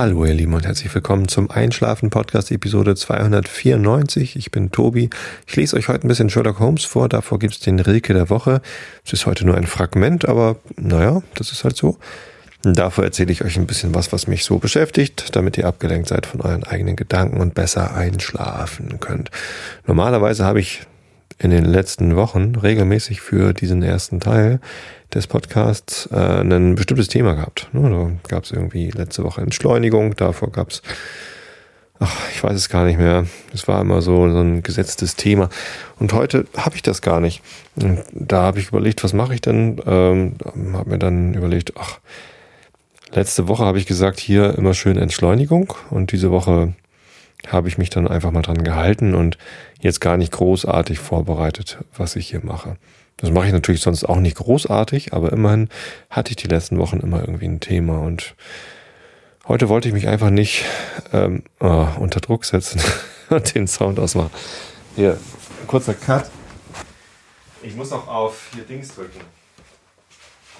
Hallo ihr Lieben und herzlich willkommen zum Einschlafen Podcast Episode 294. Ich bin Tobi. Ich lese euch heute ein bisschen Sherlock Holmes vor. Davor gibt es den Rilke der Woche. Es ist heute nur ein Fragment, aber naja, das ist halt so. Davor erzähle ich euch ein bisschen was, was mich so beschäftigt, damit ihr abgelenkt seid von euren eigenen Gedanken und besser einschlafen könnt. Normalerweise habe ich in den letzten Wochen regelmäßig für diesen ersten Teil des Podcasts äh, ein bestimmtes Thema gehabt. Ne? Da gab es irgendwie letzte Woche Entschleunigung, davor gab es, ach, ich weiß es gar nicht mehr. Es war immer so, so ein gesetztes Thema. Und heute habe ich das gar nicht. Und da habe ich überlegt, was mache ich denn? Ähm, habe mir dann überlegt, ach, letzte Woche habe ich gesagt, hier immer schön Entschleunigung. Und diese Woche habe ich mich dann einfach mal dran gehalten und jetzt gar nicht großartig vorbereitet, was ich hier mache. Das mache ich natürlich sonst auch nicht großartig, aber immerhin hatte ich die letzten Wochen immer irgendwie ein Thema und heute wollte ich mich einfach nicht ähm, oh, unter Druck setzen und den Sound ausmachen. Hier, kurzer Cut. Ich muss noch auf hier Dings drücken.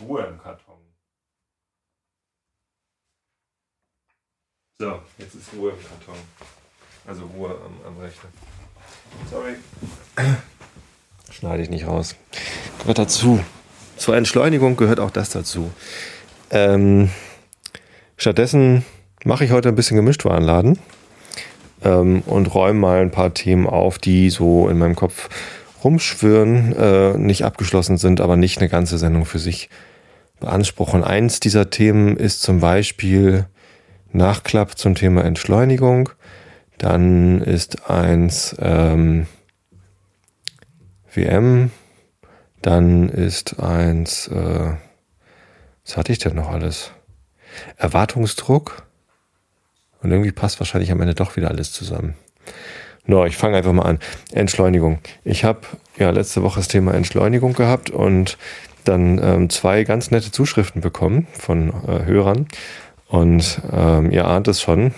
Ruhe im Karton. So, jetzt ist Ruhe im Karton. Also Ruhe am, am Rechner. Sorry. Schneide ich nicht raus. Gehört dazu. Zur Entschleunigung gehört auch das dazu. Ähm, stattdessen mache ich heute ein bisschen Gemischtwarenladen ähm, und räume mal ein paar Themen auf, die so in meinem Kopf rumschwirren, äh, nicht abgeschlossen sind, aber nicht eine ganze Sendung für sich beanspruchen. Eins dieser Themen ist zum Beispiel Nachklapp zum Thema Entschleunigung. Dann ist eins ähm, WM. Dann ist eins, äh, was hatte ich denn noch alles? Erwartungsdruck. Und irgendwie passt wahrscheinlich am Ende doch wieder alles zusammen. No, ich fange einfach mal an. Entschleunigung. Ich habe ja letzte Woche das Thema Entschleunigung gehabt und dann ähm, zwei ganz nette Zuschriften bekommen von äh, Hörern. Und ähm, ihr ahnt es schon.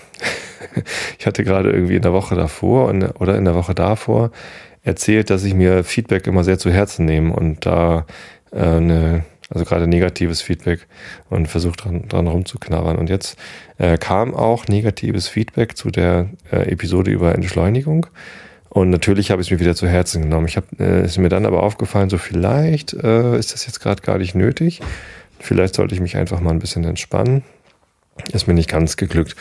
ich hatte gerade irgendwie in der Woche davor oder in der Woche davor erzählt, dass ich mir Feedback immer sehr zu Herzen nehme und da äh, eine, also gerade negatives Feedback und versucht dran, dran rumzuknabbern. Und jetzt äh, kam auch negatives Feedback zu der äh, Episode über Entschleunigung. Und natürlich habe ich es mir wieder zu Herzen genommen. Ich habe äh, ist mir dann aber aufgefallen, so vielleicht äh, ist das jetzt gerade gar nicht nötig. Vielleicht sollte ich mich einfach mal ein bisschen entspannen ist mir nicht ganz geglückt.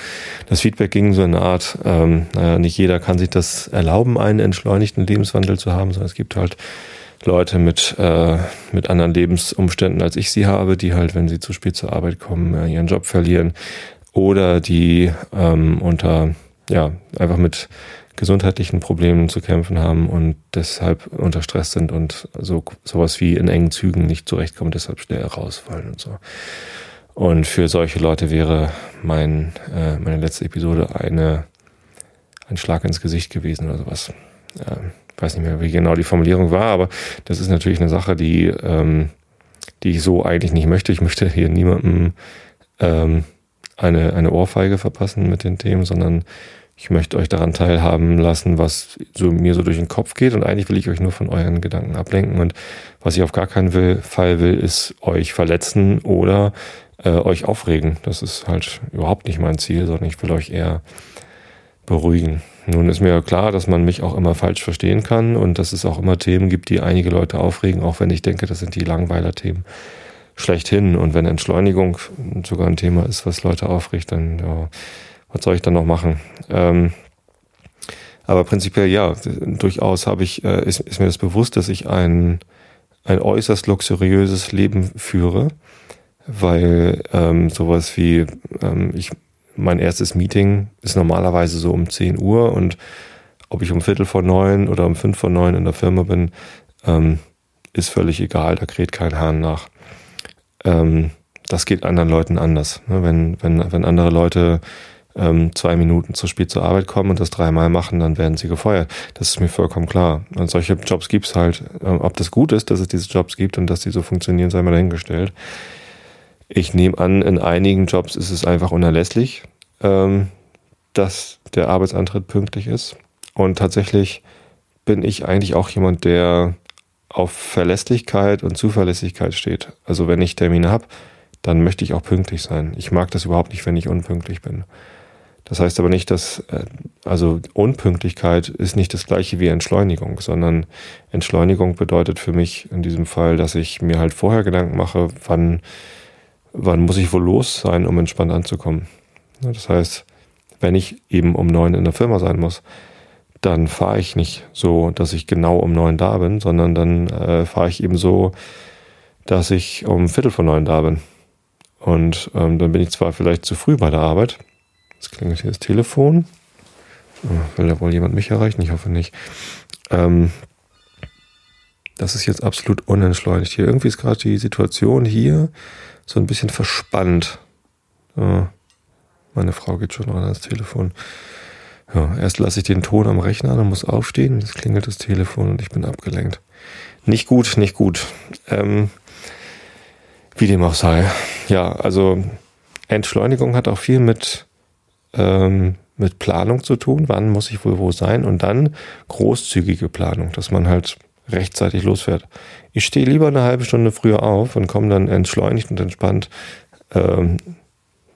Das Feedback ging so eine Art, ähm, naja, nicht jeder kann sich das erlauben, einen entschleunigten Lebenswandel zu haben, sondern es gibt halt Leute mit, äh, mit anderen Lebensumständen, als ich sie habe, die halt, wenn sie zu spät zur Arbeit kommen, äh, ihren Job verlieren oder die ähm, unter, ja, einfach mit gesundheitlichen Problemen zu kämpfen haben und deshalb unter Stress sind und so sowas wie in engen Zügen nicht zurechtkommen, deshalb schnell rausfallen und so. Und für solche Leute wäre mein, äh, meine letzte Episode eine, ein Schlag ins Gesicht gewesen oder sowas. Ähm, weiß nicht mehr, wie genau die Formulierung war, aber das ist natürlich eine Sache, die, ähm, die ich so eigentlich nicht möchte. Ich möchte hier niemandem ähm, eine, eine Ohrfeige verpassen mit den Themen, sondern ich möchte euch daran teilhaben lassen, was so mir so durch den Kopf geht. Und eigentlich will ich euch nur von euren Gedanken ablenken. Und was ich auf gar keinen will, Fall will, ist euch verletzen oder äh, euch aufregen. Das ist halt überhaupt nicht mein Ziel, sondern ich will euch eher beruhigen. Nun ist mir klar, dass man mich auch immer falsch verstehen kann und dass es auch immer Themen gibt, die einige Leute aufregen, auch wenn ich denke, das sind die Langweiler-Themen schlechthin. Und wenn Entschleunigung sogar ein Thema ist, was Leute aufregt, dann ja, was soll ich dann noch machen? Ähm, aber prinzipiell ja, durchaus habe ich, äh, ist, ist mir das bewusst, dass ich ein, ein äußerst luxuriöses Leben führe weil ähm, sowas wie ähm, ich mein erstes Meeting ist normalerweise so um 10 Uhr und ob ich um Viertel vor neun oder um fünf vor neun in der Firma bin, ähm, ist völlig egal, da kräht kein Hahn nach. Ähm, das geht anderen Leuten anders. Ne? Wenn, wenn, wenn andere Leute ähm, zwei Minuten zu spät zur Arbeit kommen und das dreimal machen, dann werden sie gefeuert. Das ist mir vollkommen klar. Und solche Jobs gibt's halt. Ähm, ob das gut ist, dass es diese Jobs gibt und dass die so funktionieren, sei mal dahingestellt. Ich nehme an, in einigen Jobs ist es einfach unerlässlich, ähm, dass der Arbeitsantritt pünktlich ist. Und tatsächlich bin ich eigentlich auch jemand, der auf Verlässlichkeit und Zuverlässigkeit steht. Also wenn ich Termine habe, dann möchte ich auch pünktlich sein. Ich mag das überhaupt nicht, wenn ich unpünktlich bin. Das heißt aber nicht, dass, äh, also Unpünktlichkeit ist nicht das gleiche wie Entschleunigung, sondern Entschleunigung bedeutet für mich in diesem Fall, dass ich mir halt vorher Gedanken mache, wann, wann muss ich wohl los sein, um entspannt anzukommen. Das heißt, wenn ich eben um neun in der Firma sein muss, dann fahre ich nicht so, dass ich genau um neun da bin, sondern dann äh, fahre ich eben so, dass ich um Viertel vor neun da bin. Und ähm, dann bin ich zwar vielleicht zu früh bei der Arbeit, Jetzt klingelt hier das Telefon. Oh, will da wohl jemand mich erreichen? Ich hoffe nicht. Ähm, das ist jetzt absolut unentschleunigt hier. Irgendwie ist gerade die Situation hier so ein bisschen verspannt. Oh, meine Frau geht schon ran ans Telefon. Ja, erst lasse ich den Ton am Rechner an und muss aufstehen. Jetzt klingelt das Telefon und ich bin abgelenkt. Nicht gut, nicht gut. Ähm, wie dem auch sei. Ja, also Entschleunigung hat auch viel mit ähm, mit Planung zu tun, wann muss ich wohl wo sein und dann großzügige Planung, dass man halt rechtzeitig losfährt. Ich stehe lieber eine halbe Stunde früher auf und komme dann entschleunigt und entspannt ähm,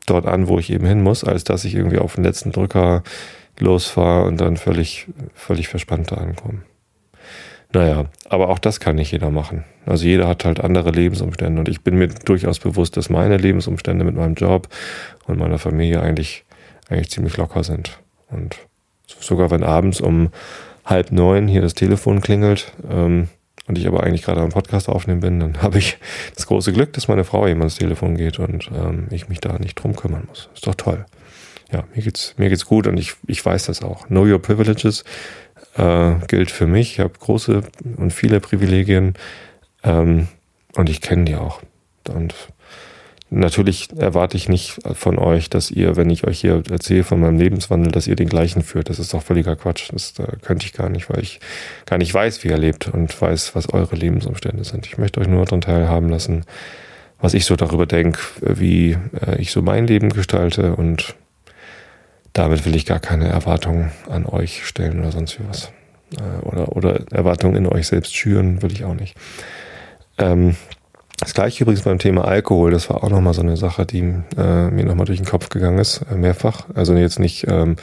dort an, wo ich eben hin muss, als dass ich irgendwie auf den letzten Drücker losfahre und dann völlig, völlig verspannt da ankomme. Naja, aber auch das kann nicht jeder machen. Also jeder hat halt andere Lebensumstände und ich bin mir durchaus bewusst, dass meine Lebensumstände mit meinem Job und meiner Familie eigentlich eigentlich ziemlich locker sind. Und sogar wenn abends um halb neun hier das Telefon klingelt ähm, und ich aber eigentlich gerade am Podcast aufnehmen bin, dann habe ich das große Glück, dass meine Frau eben ans Telefon geht und ähm, ich mich da nicht drum kümmern muss. Ist doch toll. Ja, mir geht's, mir geht's gut und ich, ich weiß das auch. Know your privileges äh, gilt für mich. Ich habe große und viele Privilegien ähm, und ich kenne die auch. Und Natürlich erwarte ich nicht von euch, dass ihr, wenn ich euch hier erzähle von meinem Lebenswandel, dass ihr den gleichen führt. Das ist doch völliger Quatsch. Das äh, könnte ich gar nicht, weil ich gar nicht weiß, wie ihr lebt und weiß, was eure Lebensumstände sind. Ich möchte euch nur daran teilhaben lassen, was ich so darüber denke, wie äh, ich so mein Leben gestalte und damit will ich gar keine Erwartungen an euch stellen oder sonst wie was. Äh, oder, oder Erwartungen in euch selbst schüren, will ich auch nicht. Ähm, das gleiche übrigens beim Thema Alkohol, das war auch nochmal so eine Sache, die äh, mir nochmal durch den Kopf gegangen ist, äh, mehrfach. Also jetzt nicht, ähm,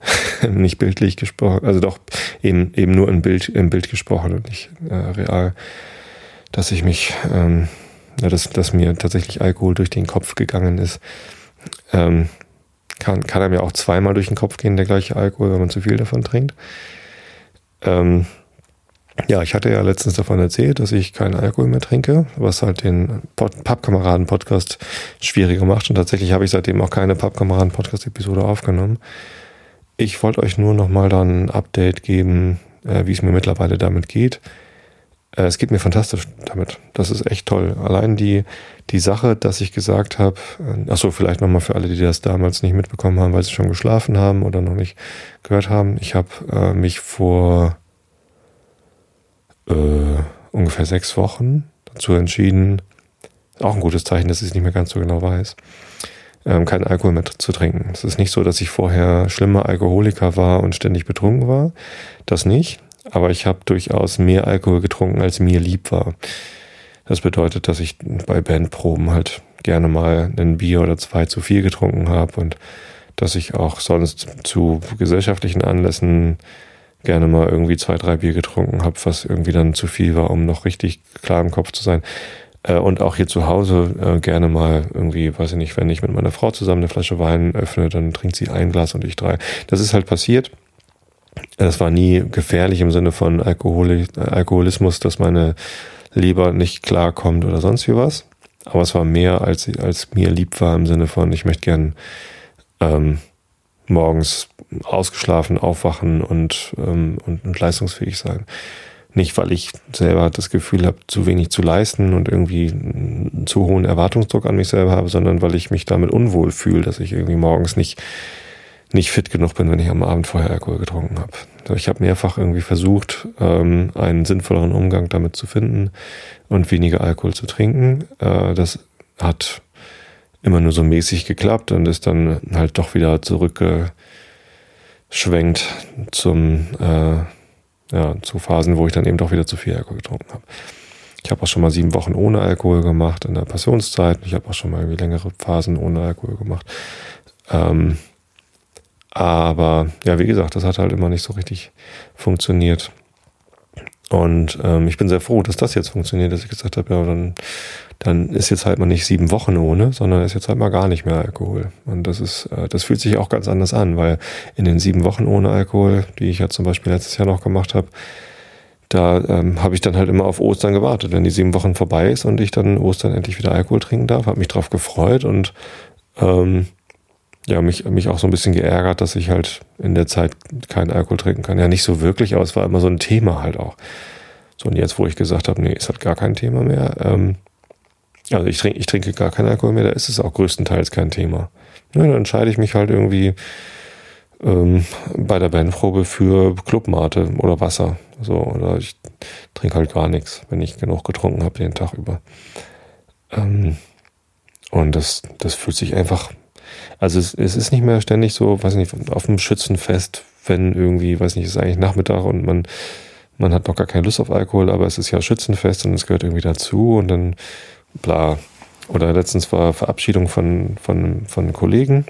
nicht bildlich gesprochen, also doch eben, eben nur im Bild, im Bild gesprochen und nicht äh, real, dass ich mich, ähm, ja, dass, dass mir tatsächlich Alkohol durch den Kopf gegangen ist. Ähm, kann, kann er mir auch zweimal durch den Kopf gehen, der gleiche Alkohol, wenn man zu viel davon trinkt. Ähm, ja, ich hatte ja letztens davon erzählt, dass ich keinen Alkohol mehr trinke, was halt den Pappkameraden-Podcast schwieriger macht. Und tatsächlich habe ich seitdem auch keine Pappkameraden-Podcast-Episode aufgenommen. Ich wollte euch nur nochmal dann ein Update geben, äh, wie es mir mittlerweile damit geht. Äh, es geht mir fantastisch damit. Das ist echt toll. Allein die, die Sache, dass ich gesagt habe, äh, achso, vielleicht nochmal für alle, die das damals nicht mitbekommen haben, weil sie schon geschlafen haben oder noch nicht gehört haben. Ich habe äh, mich vor äh, ungefähr sechs Wochen dazu entschieden, auch ein gutes Zeichen, dass ich es nicht mehr ganz so genau weiß, ähm, keinen Alkohol mehr zu trinken. Es ist nicht so, dass ich vorher schlimmer Alkoholiker war und ständig betrunken war. Das nicht. Aber ich habe durchaus mehr Alkohol getrunken, als mir lieb war. Das bedeutet, dass ich bei Bandproben halt gerne mal ein Bier oder zwei zu viel getrunken habe und dass ich auch sonst zu gesellschaftlichen Anlässen gerne mal irgendwie zwei, drei Bier getrunken habe, was irgendwie dann zu viel war, um noch richtig klar im Kopf zu sein. Äh, und auch hier zu Hause äh, gerne mal irgendwie, weiß ich nicht, wenn ich mit meiner Frau zusammen eine Flasche Wein öffne, dann trinkt sie ein Glas und ich drei. Das ist halt passiert. Das war nie gefährlich im Sinne von Alkohol Alkoholismus, dass meine Leber nicht klarkommt oder sonst wie was. Aber es war mehr, als, als mir lieb war im Sinne von, ich möchte gern ähm, morgens ausgeschlafen aufwachen und, ähm, und, und leistungsfähig sein. Nicht, weil ich selber das Gefühl habe, zu wenig zu leisten und irgendwie einen zu hohen Erwartungsdruck an mich selber habe, sondern weil ich mich damit unwohl fühle, dass ich irgendwie morgens nicht, nicht fit genug bin, wenn ich am Abend vorher Alkohol getrunken habe. Ich habe mehrfach irgendwie versucht, ähm, einen sinnvolleren Umgang damit zu finden und weniger Alkohol zu trinken. Äh, das hat immer nur so mäßig geklappt und ist dann halt doch wieder zurückgeschwenkt zum, äh, ja, zu Phasen, wo ich dann eben doch wieder zu viel Alkohol getrunken habe. Ich habe auch schon mal sieben Wochen ohne Alkohol gemacht in der Passionszeit. Ich habe auch schon mal irgendwie längere Phasen ohne Alkohol gemacht. Ähm, aber ja, wie gesagt, das hat halt immer nicht so richtig funktioniert. Und ähm, ich bin sehr froh, dass das jetzt funktioniert, dass ich gesagt habe, ja, dann, dann ist jetzt halt mal nicht sieben Wochen ohne, sondern ist jetzt halt mal gar nicht mehr Alkohol. Und das ist, äh, das fühlt sich auch ganz anders an, weil in den sieben Wochen ohne Alkohol, die ich ja zum Beispiel letztes Jahr noch gemacht habe, da ähm, habe ich dann halt immer auf Ostern gewartet, wenn die sieben Wochen vorbei ist und ich dann Ostern endlich wieder Alkohol trinken darf, habe mich drauf gefreut und ähm, ja, mich, mich auch so ein bisschen geärgert, dass ich halt in der Zeit keinen Alkohol trinken kann. Ja, nicht so wirklich, aber es war immer so ein Thema halt auch. So, und jetzt, wo ich gesagt habe, nee, es hat gar kein Thema mehr, ähm, also ich trinke, ich trinke gar keinen Alkohol mehr, da ist es auch größtenteils kein Thema. Ja, dann entscheide ich mich halt irgendwie ähm, bei der Bandprobe für Clubmate oder Wasser. So, oder ich trinke halt gar nichts, wenn ich genug getrunken habe den Tag über. Ähm, und das, das fühlt sich einfach, also es, es ist nicht mehr ständig so, weiß nicht, auf dem Schützenfest, wenn irgendwie, weiß nicht, es ist eigentlich Nachmittag und man, man hat noch gar keine Lust auf Alkohol, aber es ist ja Schützenfest und es gehört irgendwie dazu und dann bla. Oder letztens war Verabschiedung von, von, von Kollegen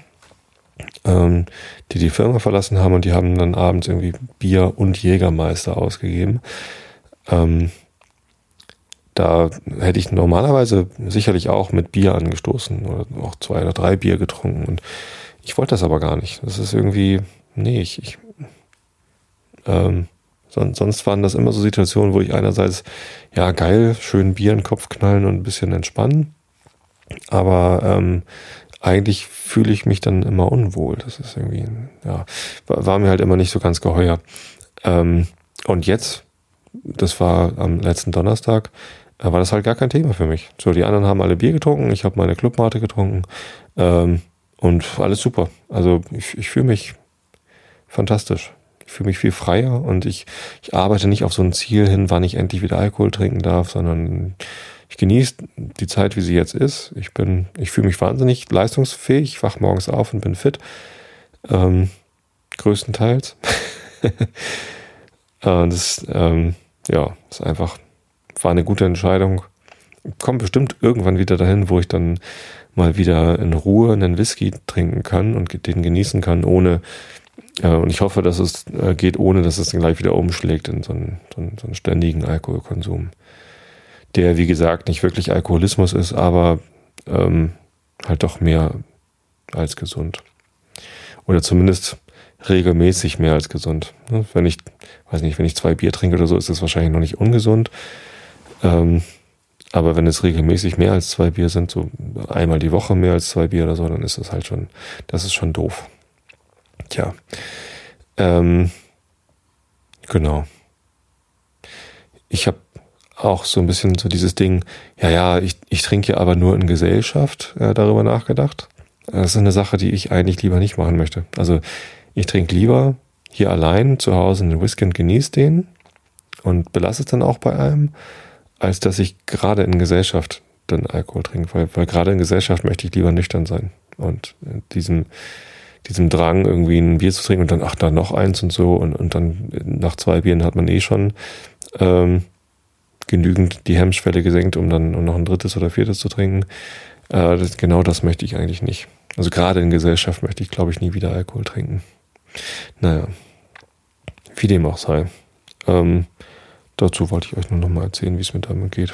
ähm, die die Firma verlassen haben und die haben dann abends irgendwie Bier und Jägermeister ausgegeben. Ähm, da hätte ich normalerweise sicherlich auch mit Bier angestoßen oder auch zwei oder drei Bier getrunken und ich wollte das aber gar nicht. Das ist irgendwie, nee, ich, ich ähm, sonst, sonst waren das immer so Situationen, wo ich einerseits, ja geil, schön Bier in den Kopf knallen und ein bisschen entspannen, aber ähm, eigentlich fühle ich mich dann immer unwohl. Das ist irgendwie, ja, war mir halt immer nicht so ganz geheuer. Ähm, und jetzt, das war am letzten Donnerstag, äh, war das halt gar kein Thema für mich. So, die anderen haben alle Bier getrunken, ich habe meine Clubmate getrunken ähm, und alles super. Also ich, ich fühle mich fantastisch. Fühle mich viel freier und ich, ich arbeite nicht auf so ein Ziel hin, wann ich endlich wieder Alkohol trinken darf, sondern ich genieße die Zeit, wie sie jetzt ist. Ich bin, ich fühle mich wahnsinnig leistungsfähig. Wach morgens auf und bin fit. Ähm, größtenteils. das, ähm, ja, ist einfach, war eine gute Entscheidung. Kommt bestimmt irgendwann wieder dahin, wo ich dann mal wieder in Ruhe einen Whisky trinken kann und den genießen kann, ohne, äh, und ich hoffe, dass es äh, geht, ohne dass es dann gleich wieder umschlägt in so einen, so einen, so einen ständigen Alkoholkonsum der wie gesagt nicht wirklich Alkoholismus ist, aber ähm, halt doch mehr als gesund. Oder zumindest regelmäßig mehr als gesund. Ne? Wenn ich, weiß nicht, wenn ich zwei Bier trinke oder so, ist das wahrscheinlich noch nicht ungesund. Ähm, aber wenn es regelmäßig mehr als zwei Bier sind, so einmal die Woche mehr als zwei Bier oder so, dann ist das halt schon, das ist schon doof. Tja. Ähm, genau. Ich habe auch so ein bisschen so dieses Ding, ja, ja, ich, ich trinke aber nur in Gesellschaft äh, darüber nachgedacht. Das ist eine Sache, die ich eigentlich lieber nicht machen möchte. Also ich trinke lieber hier allein zu Hause einen Whisky und genieße den und belasse es dann auch bei einem, als dass ich gerade in Gesellschaft dann Alkohol trinke, weil, weil gerade in Gesellschaft möchte ich lieber nüchtern sein. Und diesem, diesem Drang, irgendwie ein Bier zu trinken und dann, ach, da noch eins und so und, und dann nach zwei Bieren hat man eh schon ähm, genügend die Hemmschwelle gesenkt, um dann um noch ein drittes oder viertes zu trinken. Äh, das, genau das möchte ich eigentlich nicht. Also gerade in Gesellschaft möchte ich, glaube ich, nie wieder Alkohol trinken. Naja, wie dem auch sei. Ähm, dazu wollte ich euch nur noch mal erzählen, wie es mir damit geht.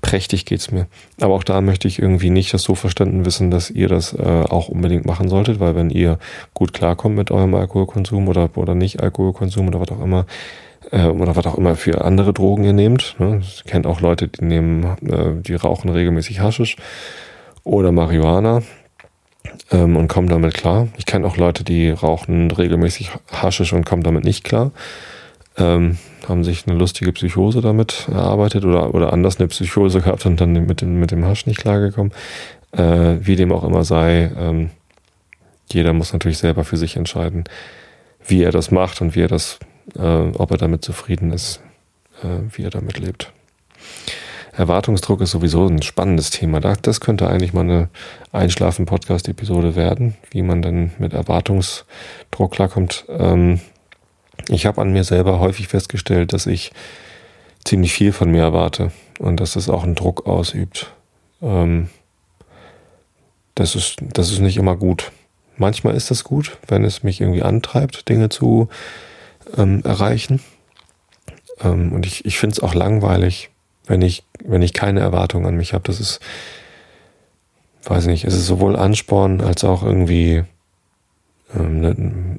Prächtig geht's mir. Aber auch da möchte ich irgendwie nicht das so verstanden wissen, dass ihr das äh, auch unbedingt machen solltet, weil wenn ihr gut klarkommt mit eurem Alkoholkonsum oder, oder nicht Alkoholkonsum oder was auch immer, äh, oder was auch immer für andere Drogen ihr nehmt. Ne? Ich kennt auch Leute, die nehmen, äh, die rauchen regelmäßig Haschisch oder Marihuana ähm, und kommen damit klar. Ich kenne auch Leute, die rauchen regelmäßig Haschisch und kommen damit nicht klar. Ähm, haben sich eine lustige Psychose damit erarbeitet oder, oder anders eine Psychose gehabt und dann mit dem, mit dem Hasch nicht klargekommen. Äh, wie dem auch immer sei, ähm, jeder muss natürlich selber für sich entscheiden, wie er das macht und wie er das äh, ob er damit zufrieden ist, äh, wie er damit lebt. Erwartungsdruck ist sowieso ein spannendes Thema. Das könnte eigentlich mal eine Einschlafen-Podcast-Episode werden, wie man dann mit Erwartungsdruck klarkommt. Ähm, ich habe an mir selber häufig festgestellt, dass ich ziemlich viel von mir erwarte. und dass es auch einen Druck ausübt. Ähm, das, ist, das ist nicht immer gut. Manchmal ist das gut, wenn es mich irgendwie antreibt, Dinge zu ähm, erreichen. Ähm, und ich, ich finde es auch langweilig, wenn ich, wenn ich keine Erwartung an mich habe. Das ist, weiß nicht, es ist sowohl Ansporn als auch irgendwie ähm,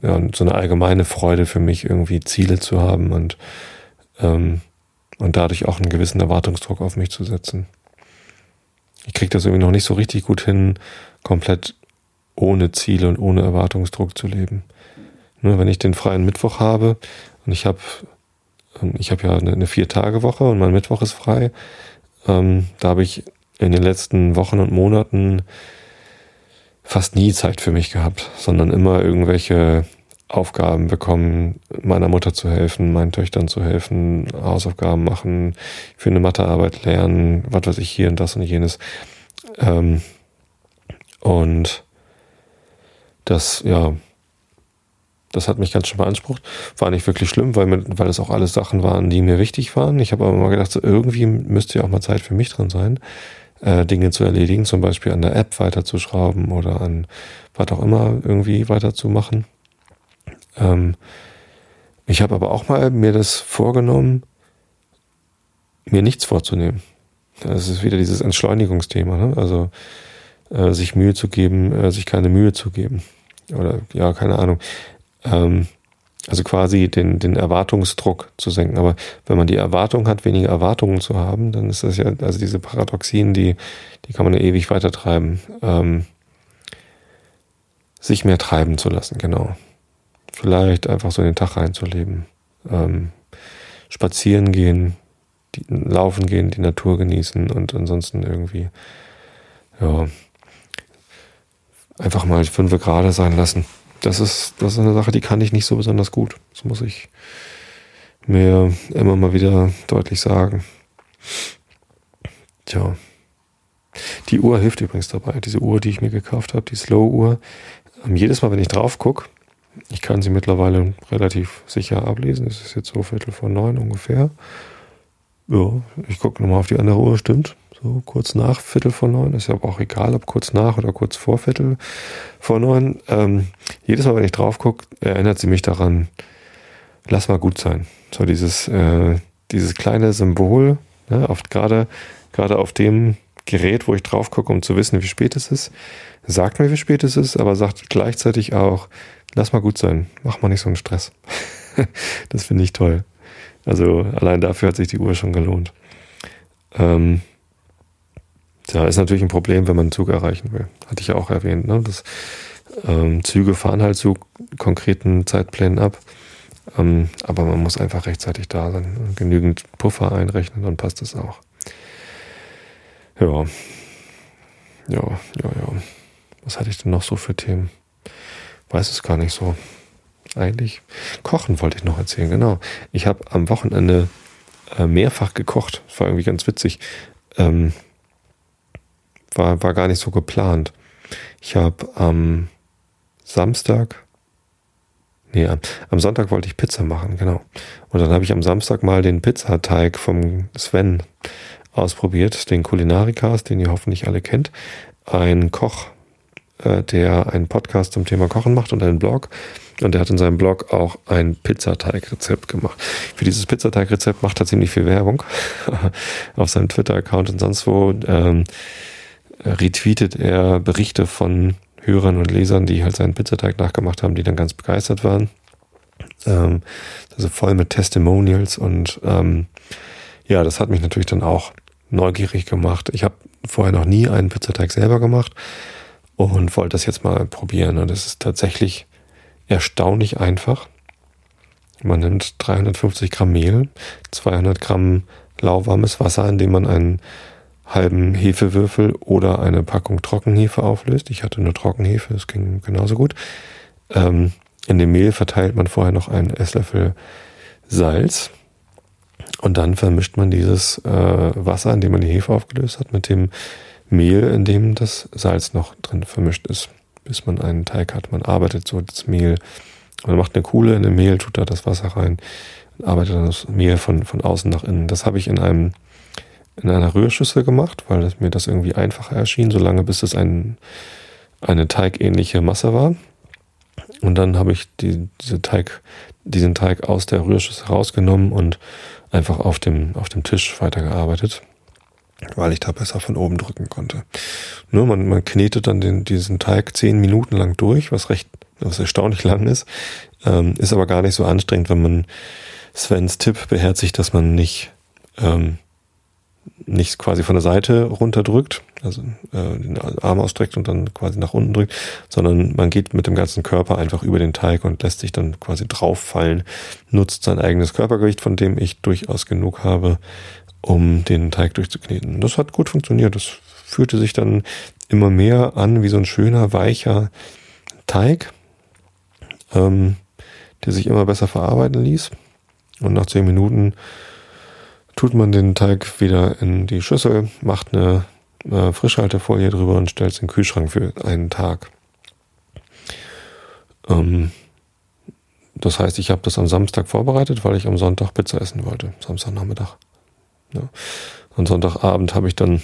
ne, so eine allgemeine Freude für mich, irgendwie Ziele zu haben und, ähm, und dadurch auch einen gewissen Erwartungsdruck auf mich zu setzen. Ich kriege das irgendwie noch nicht so richtig gut hin, komplett ohne Ziele und ohne Erwartungsdruck zu leben. Nur wenn ich den freien Mittwoch habe und ich habe ähm, ich habe ja eine, eine Vier-Tage-Woche und mein Mittwoch ist frei, ähm, da habe ich in den letzten Wochen und Monaten fast nie Zeit für mich gehabt, sondern immer irgendwelche Aufgaben bekommen, meiner Mutter zu helfen, meinen Töchtern zu helfen, Hausaufgaben machen, für eine Mathearbeit lernen, was weiß ich hier und das und jenes. Ähm, und das, ja, das hat mich ganz schön beansprucht. War nicht wirklich schlimm, weil, weil es auch alles Sachen waren, die mir wichtig waren. Ich habe aber mal gedacht, so irgendwie müsste ja auch mal Zeit für mich drin sein äh, Dinge zu erledigen, zum Beispiel an der App weiterzuschrauben oder an was auch immer irgendwie weiterzumachen. Ähm, ich habe aber auch mal mir das vorgenommen, mir nichts vorzunehmen. Das ist wieder dieses Entschleunigungsthema, ne? also äh, sich Mühe zu geben, äh, sich keine Mühe zu geben. Oder ja, keine Ahnung. Ähm, also quasi den, den Erwartungsdruck zu senken. Aber wenn man die Erwartung hat, weniger Erwartungen zu haben, dann ist das ja, also diese Paradoxien, die, die kann man ja ewig weiter treiben. Ähm, sich mehr treiben zu lassen, genau. Vielleicht einfach so in den Tag reinzuleben. Ähm, spazieren gehen, die, laufen gehen, die Natur genießen und ansonsten irgendwie, ja, einfach mal fünf gerade sein lassen das ist, das ist eine Sache, die kann ich nicht so besonders gut. Das muss ich mir immer mal wieder deutlich sagen. Tja. Die Uhr hilft übrigens dabei. Diese Uhr, die ich mir gekauft habe, die Slow-Uhr. Ähm, jedes Mal, wenn ich drauf gucke, ich kann sie mittlerweile relativ sicher ablesen. Es ist jetzt so Viertel vor neun ungefähr. Ja, ich gucke nochmal auf die andere Uhr, stimmt so kurz nach Viertel vor neun. Ist ja auch egal, ob kurz nach oder kurz vor Viertel vor neun. Ähm, jedes Mal, wenn ich drauf gucke, erinnert sie mich daran, lass mal gut sein. So dieses, äh, dieses kleine Symbol, ne, oft gerade, gerade auf dem Gerät, wo ich drauf gucke, um zu wissen, wie spät es ist, sagt mir, wie spät es ist, aber sagt gleichzeitig auch, lass mal gut sein, mach mal nicht so einen Stress. das finde ich toll. Also allein dafür hat sich die Uhr schon gelohnt. Ähm, ja, ist natürlich ein Problem, wenn man einen Zug erreichen will. Hatte ich ja auch erwähnt. Ne? Das, ähm, Züge fahren halt zu konkreten Zeitplänen ab. Ähm, aber man muss einfach rechtzeitig da sein. Genügend Puffer einrechnen, dann passt es auch. Ja. Ja, ja, ja. Was hatte ich denn noch so für Themen? Weiß es gar nicht so. Eigentlich. Kochen wollte ich noch erzählen, genau. Ich habe am Wochenende äh, mehrfach gekocht. Das war irgendwie ganz witzig. Ähm, war, war gar nicht so geplant. Ich habe am Samstag, nee, am Sonntag wollte ich Pizza machen, genau. Und dann habe ich am Samstag mal den Pizzateig vom Sven ausprobiert, den Kulinarikas, den ihr hoffentlich alle kennt. Ein Koch, äh, der einen Podcast zum Thema Kochen macht und einen Blog. Und der hat in seinem Blog auch ein Pizzateig-Rezept gemacht. Für dieses Pizzateig-Rezept macht er ziemlich viel Werbung auf seinem Twitter-Account und sonst wo. Ähm, retweetet er Berichte von Hörern und Lesern, die halt seinen Pizzateig nachgemacht haben, die dann ganz begeistert waren. Ähm, also voll mit Testimonials und ähm, ja, das hat mich natürlich dann auch neugierig gemacht. Ich habe vorher noch nie einen Pizzateig selber gemacht und wollte das jetzt mal probieren. Und es ist tatsächlich erstaunlich einfach. Man nimmt 350 Gramm Mehl, 200 Gramm lauwarmes Wasser, in dem man einen halben Hefewürfel oder eine Packung Trockenhefe auflöst. Ich hatte nur Trockenhefe, das ging genauso gut. Ähm, in dem Mehl verteilt man vorher noch einen Esslöffel Salz und dann vermischt man dieses äh, Wasser, in dem man die Hefe aufgelöst hat, mit dem Mehl, in dem das Salz noch drin vermischt ist, bis man einen Teig hat. Man arbeitet so das Mehl, man macht eine Kuhle in dem Mehl, tut da das Wasser rein, arbeitet dann das Mehl von, von außen nach innen. Das habe ich in einem in einer Rührschüssel gemacht, weil mir das irgendwie einfacher erschien, solange bis es ein, eine teigähnliche Masse war. Und dann habe ich die, diese Teig, diesen Teig aus der Rührschüssel rausgenommen und einfach auf dem, auf dem Tisch weitergearbeitet, weil ich da besser von oben drücken konnte. Nur man, man knetet dann den, diesen Teig zehn Minuten lang durch, was recht, was erstaunlich lang ist, ähm, ist aber gar nicht so anstrengend, wenn man Svens Tipp beherzigt, dass man nicht ähm, nicht quasi von der Seite runterdrückt, also äh, den Arm ausstreckt und dann quasi nach unten drückt, sondern man geht mit dem ganzen Körper einfach über den Teig und lässt sich dann quasi drauf fallen, nutzt sein eigenes Körpergewicht, von dem ich durchaus genug habe, um den Teig durchzukneten. Das hat gut funktioniert. Das fühlte sich dann immer mehr an wie so ein schöner, weicher Teig, ähm, der sich immer besser verarbeiten ließ. Und nach zehn Minuten tut man den Teig wieder in die Schüssel, macht eine äh, Frischhaltefolie drüber und stellt es in den Kühlschrank für einen Tag. Ähm, das heißt, ich habe das am Samstag vorbereitet, weil ich am Sonntag Pizza essen wollte, Samstagnachmittag. Ja. Am Sonntagabend habe ich dann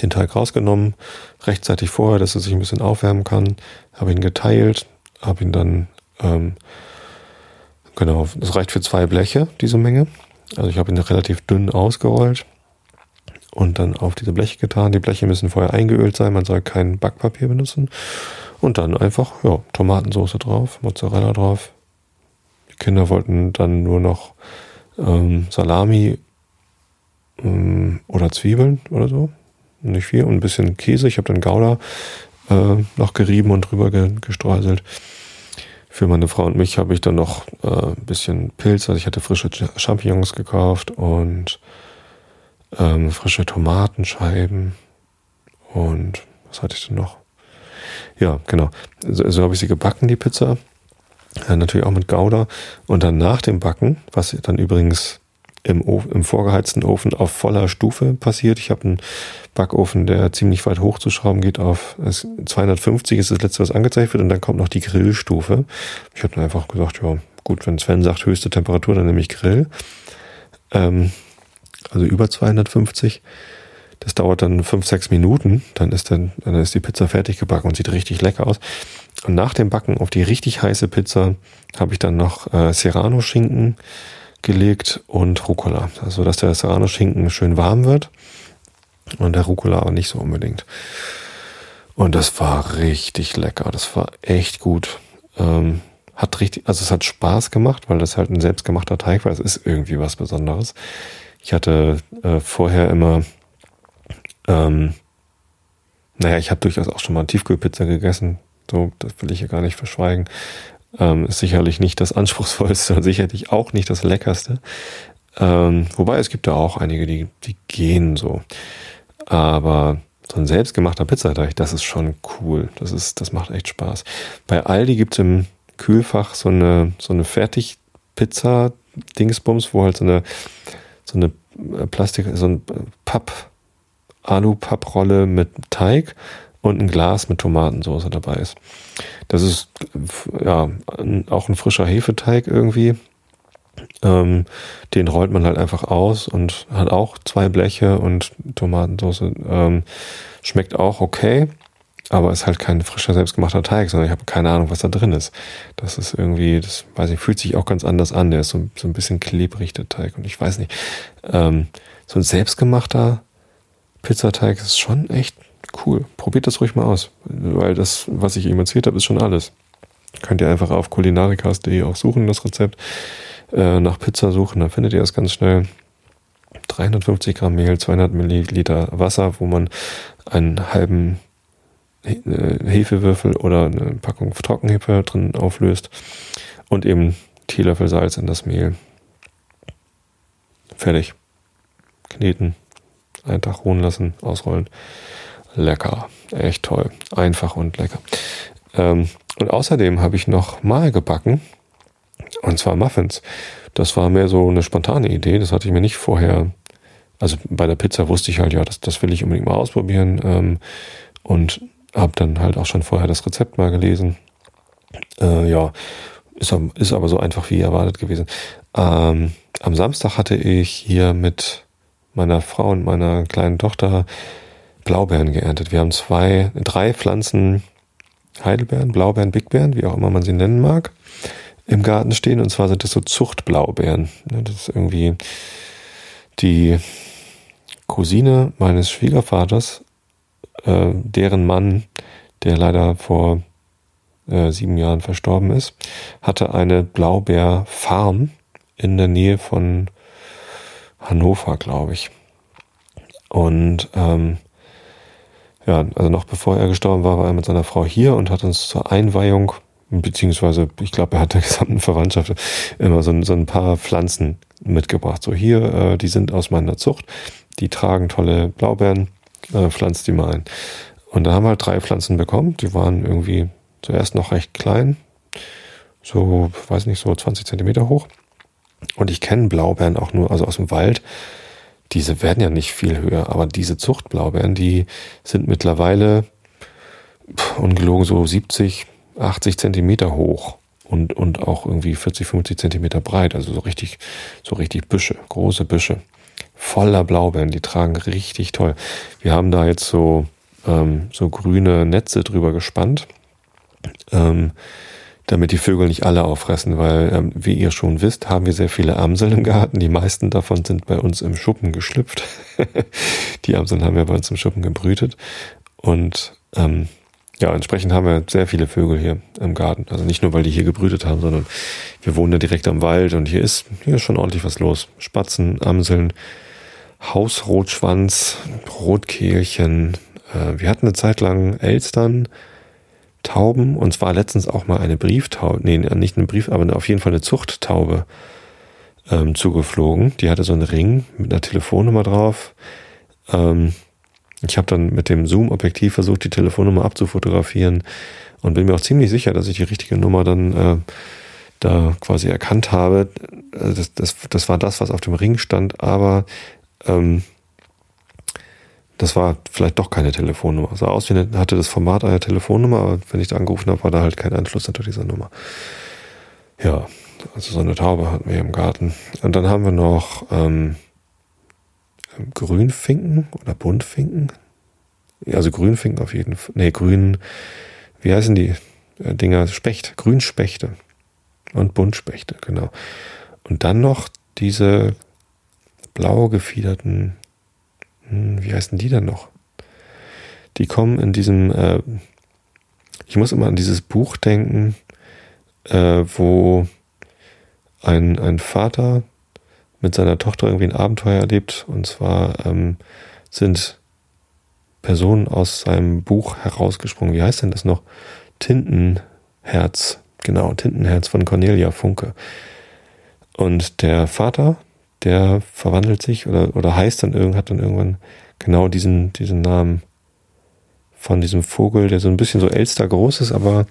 den Teig rausgenommen, rechtzeitig vorher, dass er sich ein bisschen aufwärmen kann, habe ihn geteilt, habe ihn dann, ähm, genau, das reicht für zwei Bleche, diese Menge. Also ich habe ihn relativ dünn ausgerollt und dann auf diese Bleche getan. Die Bleche müssen vorher eingeölt sein, man soll kein Backpapier benutzen. Und dann einfach, ja, Tomatensauce drauf, Mozzarella drauf. Die Kinder wollten dann nur noch ähm, Salami ähm, oder Zwiebeln oder so. Nicht viel. Und ein bisschen Käse. Ich habe dann Gouda äh, noch gerieben und drüber ge gestreuselt. Für meine Frau und mich habe ich dann noch äh, ein bisschen Pilz, also ich hatte frische Champignons gekauft und ähm, frische Tomatenscheiben und was hatte ich denn noch? Ja, genau. So, so habe ich sie gebacken, die Pizza. Ja, natürlich auch mit Gouda. Und dann nach dem Backen, was dann übrigens im, Ofen, im vorgeheizten Ofen auf voller Stufe passiert. Ich habe einen Backofen, der ziemlich weit hochzuschrauben geht auf 250 ist das letzte, was angezeigt wird und dann kommt noch die Grillstufe. Ich habe einfach gesagt, ja gut, wenn Sven sagt höchste Temperatur, dann nehme ich Grill. Ähm, also über 250. Das dauert dann fünf, sechs Minuten, dann ist dann, dann ist die Pizza fertig gebacken und sieht richtig lecker aus. Und nach dem Backen auf die richtig heiße Pizza habe ich dann noch äh, Serrano-Schinken gelegt und Rucola. Also, dass der Serrano-Schinken schön warm wird und der Rucola aber nicht so unbedingt. Und das war richtig lecker. Das war echt gut. Ähm, hat richtig, also es hat Spaß gemacht, weil das halt ein selbstgemachter Teig war. Es ist irgendwie was Besonderes. Ich hatte äh, vorher immer, ähm, naja, ich habe durchaus auch schon mal Tiefkühlpizza gegessen. So, das will ich hier gar nicht verschweigen. Ähm, ist sicherlich nicht das anspruchsvollste und sicherlich auch nicht das leckerste. Ähm, wobei es gibt ja auch einige, die, die gehen so. Aber so ein selbstgemachter Pizzateig, das ist schon cool. Das ist, das macht echt Spaß. Bei Aldi gibt es im Kühlfach so eine, so eine Fertigpizza-Dingsbums, wo halt so eine, so eine Plastik, so ein Papp, Alu-Papprolle mit Teig und ein Glas mit Tomatensauce dabei ist. Das ist ja auch ein frischer Hefeteig irgendwie. Ähm, den rollt man halt einfach aus und hat auch zwei Bleche und Tomatensauce. Ähm, schmeckt auch okay, aber ist halt kein frischer selbstgemachter Teig, sondern ich habe keine Ahnung, was da drin ist. Das ist irgendwie, das weiß ich, fühlt sich auch ganz anders an. Der ist so, so ein bisschen klebrig, der Teig. Und ich weiß nicht, ähm, so ein selbstgemachter Pizzateig ist schon echt Cool. Probiert das ruhig mal aus. Weil das, was ich ihm erzählt habe, ist schon alles. Könnt ihr einfach auf kulinarikas.de auch suchen, das Rezept. Äh, nach Pizza suchen, dann findet ihr es ganz schnell. 350 Gramm Mehl, 200 Milliliter Wasser, wo man einen halben äh, Hefewürfel oder eine Packung Trockenhefe drin auflöst und eben Teelöffel Salz in das Mehl. Fertig. Kneten, einen Tag ruhen lassen, ausrollen lecker. Echt toll. Einfach und lecker. Ähm, und außerdem habe ich noch mal gebacken. Und zwar Muffins. Das war mehr so eine spontane Idee. Das hatte ich mir nicht vorher. Also bei der Pizza wusste ich halt, ja, das, das will ich unbedingt mal ausprobieren. Ähm, und habe dann halt auch schon vorher das Rezept mal gelesen. Äh, ja, ist, ist aber so einfach wie erwartet gewesen. Ähm, am Samstag hatte ich hier mit meiner Frau und meiner kleinen Tochter Blaubeeren geerntet. Wir haben zwei, drei Pflanzen Heidelbeeren, Blaubeeren, Bigbeeren, wie auch immer man sie nennen mag, im Garten stehen. Und zwar sind das so Zuchtblaubeeren. Das ist irgendwie die Cousine meines Schwiegervaters, äh, deren Mann, der leider vor äh, sieben Jahren verstorben ist, hatte eine Blaubeerfarm in der Nähe von Hannover, glaube ich. Und ähm, ja, also noch bevor er gestorben war, war er mit seiner Frau hier und hat uns zur Einweihung, beziehungsweise ich glaube, er hat der gesamten Verwandtschaft immer so, so ein paar Pflanzen mitgebracht. So hier, äh, die sind aus meiner Zucht, die tragen tolle Blaubeeren, äh, pflanzt die mal ein. Und da haben wir halt drei Pflanzen bekommen, die waren irgendwie zuerst noch recht klein, so, weiß nicht, so 20 Zentimeter hoch. Und ich kenne Blaubeeren auch nur, also aus dem Wald. Diese werden ja nicht viel höher, aber diese Zuchtblaubeeren, die sind mittlerweile ungelogen so 70, 80 Zentimeter hoch und, und auch irgendwie 40, 50 Zentimeter breit. Also so richtig, so richtig Büsche, große Büsche. Voller Blaubeeren, die tragen richtig toll. Wir haben da jetzt so, ähm, so grüne Netze drüber gespannt. Ähm, damit die Vögel nicht alle auffressen, weil, ähm, wie ihr schon wisst, haben wir sehr viele Amseln im Garten. Die meisten davon sind bei uns im Schuppen geschlüpft. die Amseln haben wir bei uns im Schuppen gebrütet. Und ähm, ja, entsprechend haben wir sehr viele Vögel hier im Garten. Also nicht nur, weil die hier gebrütet haben, sondern wir wohnen ja direkt am Wald und hier ist, hier ist schon ordentlich was los. Spatzen, Amseln, Hausrotschwanz, Rotkehlchen. Äh, wir hatten eine Zeit lang Elstern, Tauben und zwar letztens auch mal eine Brieftaube, nee, nicht eine Brief, aber auf jeden Fall eine Zuchttaube ähm, zugeflogen. Die hatte so einen Ring mit einer Telefonnummer drauf. Ähm, ich habe dann mit dem Zoom-Objektiv versucht, die Telefonnummer abzufotografieren und bin mir auch ziemlich sicher, dass ich die richtige Nummer dann äh, da quasi erkannt habe. Also das, das, das war das, was auf dem Ring stand, aber ähm, das war vielleicht doch keine Telefonnummer. Sah aus wie eine, hatte das Format einer Telefonnummer, aber wenn ich da angerufen habe, war da halt kein Anschluss unter dieser Nummer. Ja, also so eine Taube hatten wir im Garten. Und dann haben wir noch ähm, Grünfinken oder Buntfinken. Also Grünfinken auf jeden Fall. Nee, grün, wie heißen die äh, Dinger? Specht, Grünspechte und Buntspechte, genau. Und dann noch diese blau gefiederten wie heißen die denn noch? Die kommen in diesem, äh, ich muss immer an dieses Buch denken, äh, wo ein, ein Vater mit seiner Tochter irgendwie ein Abenteuer erlebt. Und zwar ähm, sind Personen aus seinem Buch herausgesprungen. Wie heißt denn das noch? Tintenherz. Genau, Tintenherz von Cornelia Funke. Und der Vater der verwandelt sich oder, oder heißt dann irgend, hat dann irgendwann genau diesen, diesen Namen von diesem Vogel, der so ein bisschen so Elster groß ist, aber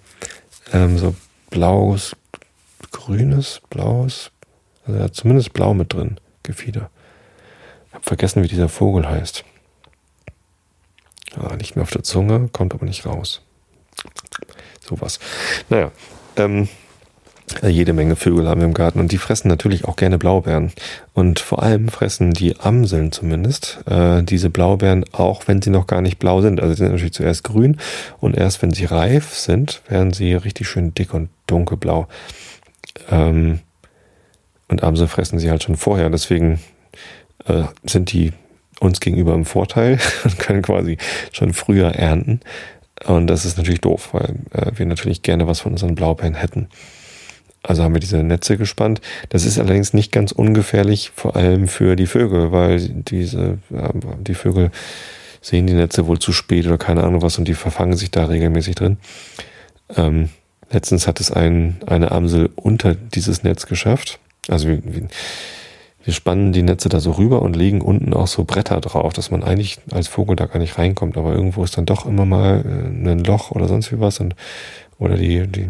ähm, so blaues, grünes, blaues, also er hat zumindest blau mit drin, Gefieder. Ich habe vergessen, wie dieser Vogel heißt. Ah, nicht mehr auf der Zunge, kommt aber nicht raus. Sowas. Naja, ähm, äh, jede Menge Vögel haben wir im Garten und die fressen natürlich auch gerne Blaubeeren. Und vor allem fressen die Amseln zumindest äh, diese Blaubeeren, auch wenn sie noch gar nicht blau sind. Also sie sind natürlich zuerst grün und erst wenn sie reif sind, werden sie richtig schön dick und dunkelblau. Ähm, und Amseln fressen sie halt schon vorher. Deswegen äh, sind die uns gegenüber im Vorteil und können quasi schon früher ernten. Und das ist natürlich doof, weil äh, wir natürlich gerne was von unseren Blaubeeren hätten. Also haben wir diese Netze gespannt. Das ist allerdings nicht ganz ungefährlich, vor allem für die Vögel, weil diese, die Vögel sehen die Netze wohl zu spät oder keine Ahnung was und die verfangen sich da regelmäßig drin. Ähm, letztens hat es ein, eine Amsel unter dieses Netz geschafft. Also wir, wir spannen die Netze da so rüber und legen unten auch so Bretter drauf, dass man eigentlich als Vogel da gar nicht reinkommt, aber irgendwo ist dann doch immer mal äh, ein Loch oder sonst wie was und oder die, die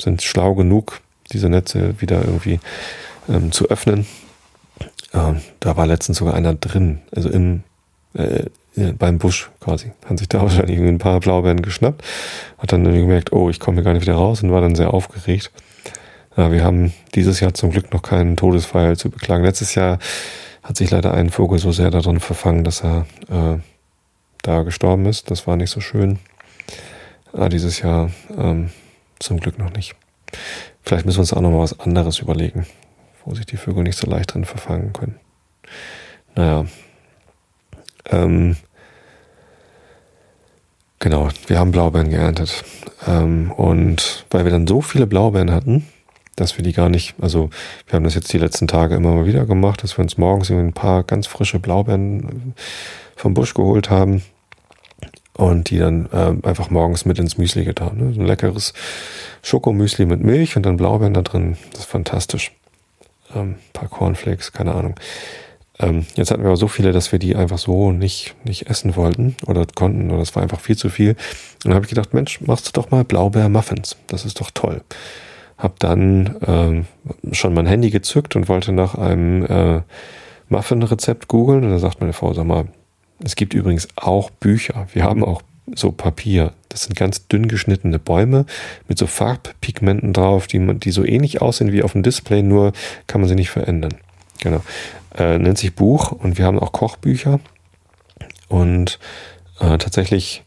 sind schlau genug, diese Netze wieder irgendwie ähm, zu öffnen. Ähm, da war letztens sogar einer drin, also im, äh, beim Busch quasi. Hat sich da wahrscheinlich ein paar Blaubeeren geschnappt, hat dann gemerkt, oh, ich komme hier gar nicht wieder raus und war dann sehr aufgeregt. Ja, wir haben dieses Jahr zum Glück noch keinen Todesfall zu beklagen. Letztes Jahr hat sich leider ein Vogel so sehr darin verfangen, dass er äh, da gestorben ist. Das war nicht so schön. Aber dieses Jahr ähm, zum Glück noch nicht. Vielleicht müssen wir uns auch noch mal was anderes überlegen, wo sich die Vögel nicht so leicht drin verfangen können. Naja. Ähm, genau, wir haben Blaubeeren geerntet. Ähm, und weil wir dann so viele Blaubeeren hatten, dass wir die gar nicht, also wir haben das jetzt die letzten Tage immer mal wieder gemacht, dass wir uns morgens ein paar ganz frische Blaubeeren vom Busch geholt haben und die dann äh, einfach morgens mit ins Müsli getan. Ne? Ein leckeres Schokomüsli mit Milch und dann Blaubeeren da drin. Das ist fantastisch. Ähm, paar Cornflakes, keine Ahnung. Ähm, jetzt hatten wir aber so viele, dass wir die einfach so nicht, nicht essen wollten oder konnten oder es war einfach viel zu viel. Und dann habe ich gedacht, Mensch, machst du doch mal Blaubeer-Muffins. Das ist doch toll. Hab dann ähm, schon mein Handy gezückt und wollte nach einem äh, Muffin-Rezept googeln und dann sagt meine Frau, sag mal, es gibt übrigens auch Bücher. Wir haben auch so Papier. Das sind ganz dünn geschnittene Bäume mit so Farbpigmenten drauf, die, die so ähnlich aussehen wie auf dem Display, nur kann man sie nicht verändern. Genau. Äh, nennt sich Buch und wir haben auch Kochbücher. Und äh, tatsächlich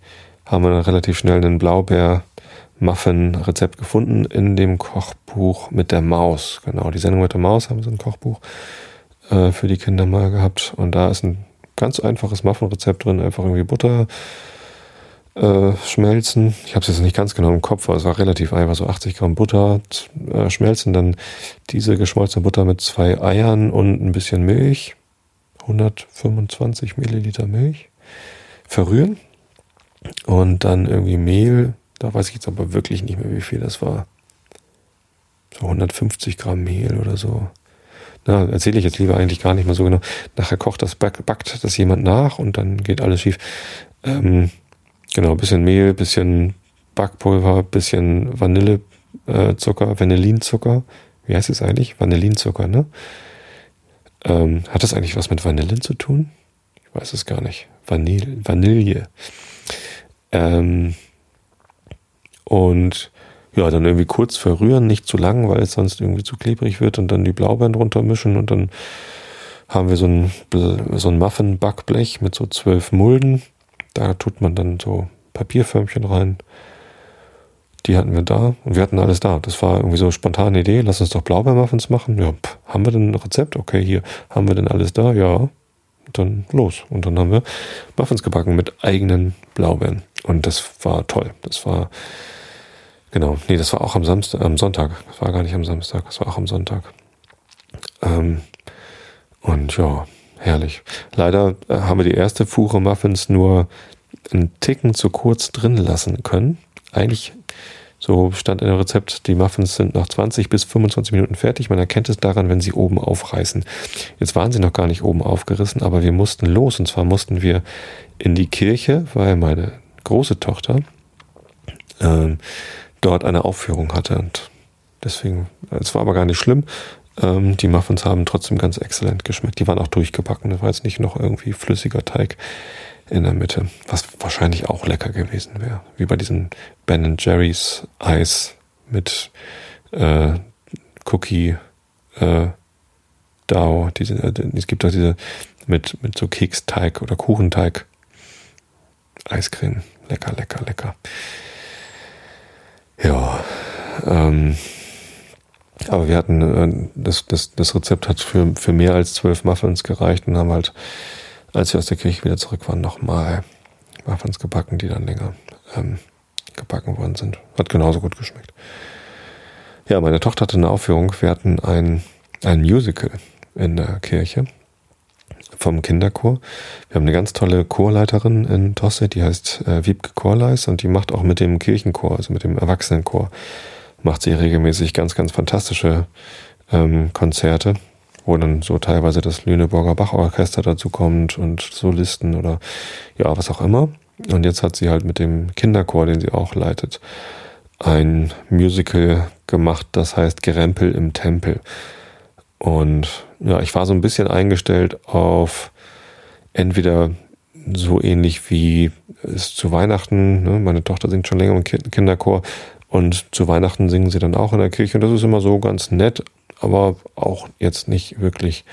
haben wir relativ schnell einen Blaubeer-Muffin-Rezept gefunden in dem Kochbuch mit der Maus. Genau, die Sendung mit der Maus haben so ein Kochbuch äh, für die Kinder mal gehabt. Und da ist ein ganz einfaches Muffin-Rezept drin. Einfach irgendwie Butter äh, schmelzen. Ich habe es jetzt nicht ganz genau im Kopf, aber es war relativ einfach. So 80 Gramm Butter äh, schmelzen, dann diese geschmolzene Butter mit zwei Eiern und ein bisschen Milch. 125 Milliliter Milch. Verrühren. Und dann irgendwie Mehl. Da weiß ich jetzt aber wirklich nicht mehr, wie viel das war. So 150 Gramm Mehl oder so. Na, erzähle ich jetzt lieber eigentlich gar nicht mal so genau. Nachher kocht das, backt das jemand nach und dann geht alles schief. Ähm, Genau, bisschen Mehl, bisschen Backpulver, bisschen Vanillezucker, äh, Vanillinzucker. Wie heißt es eigentlich? Vanillinzucker, ne? Ähm, hat das eigentlich was mit Vanille zu tun? Ich weiß es gar nicht. Vanille. Vanille. Ähm, und ja, dann irgendwie kurz verrühren, nicht zu lang, weil es sonst irgendwie zu klebrig wird und dann die Blaubeeren drunter mischen und dann haben wir so ein, so ein Muffin-Backblech mit so zwölf Mulden da tut man dann so Papierförmchen rein. Die hatten wir da und wir hatten alles da. Das war irgendwie so eine spontane Idee. Lass uns doch Blaubeermuffins machen. Ja, pff, haben wir denn ein Rezept? Okay, hier. Haben wir denn alles da? Ja. Dann los. Und dann haben wir Muffins gebacken mit eigenen Blaubeeren. Und das war toll. Das war, genau. Nee, das war auch am Samstag, am Sonntag. Das war gar nicht am Samstag. Das war auch am Sonntag. Ähm, und ja, herrlich. Leider äh, haben wir die erste Fuhre Muffins nur einen Ticken zu kurz drin lassen können. Eigentlich, so stand in dem Rezept, die Muffins sind nach 20 bis 25 Minuten fertig. Man erkennt es daran, wenn sie oben aufreißen. Jetzt waren sie noch gar nicht oben aufgerissen, aber wir mussten los. Und zwar mussten wir in die Kirche, weil meine große Tochter äh, dort eine Aufführung hatte. Und deswegen, es war aber gar nicht schlimm. Ähm, die Muffins haben trotzdem ganz exzellent geschmeckt. Die waren auch durchgebacken. Das war jetzt nicht noch irgendwie flüssiger Teig in der Mitte, was wahrscheinlich auch lecker gewesen wäre. Wie bei diesem Ben Jerry's Eis mit äh, Cookie äh, Dough. Diese, äh, es gibt auch diese mit, mit so Keksteig oder Kuchenteig. Eiscreme. Lecker, lecker, lecker. Ja. Ähm, aber wir hatten, äh, das, das, das Rezept hat für, für mehr als zwölf Muffins gereicht und haben halt, als wir aus der Kirche wieder zurück waren, nochmal Muffins gebacken, die dann länger ähm, gebacken worden sind. Hat genauso gut geschmeckt. Ja, meine Tochter hatte eine Aufführung. Wir hatten ein, ein Musical in der Kirche vom Kinderchor. Wir haben eine ganz tolle Chorleiterin in Tosse, die heißt äh, Wiebke Chorleis und die macht auch mit dem Kirchenchor, also mit dem Erwachsenenchor, macht sie regelmäßig ganz, ganz fantastische ähm, Konzerte, wo dann so teilweise das Lüneburger Bachorchester dazu kommt und Solisten oder ja, was auch immer. Und jetzt hat sie halt mit dem Kinderchor, den sie auch leitet, ein Musical gemacht, das heißt Gerempel im Tempel. Und ja, ich war so ein bisschen eingestellt auf entweder so ähnlich wie es zu Weihnachten, ne? meine Tochter singt schon länger im Kinderchor, und zu Weihnachten singen sie dann auch in der Kirche. Und das ist immer so ganz nett, aber auch jetzt nicht wirklich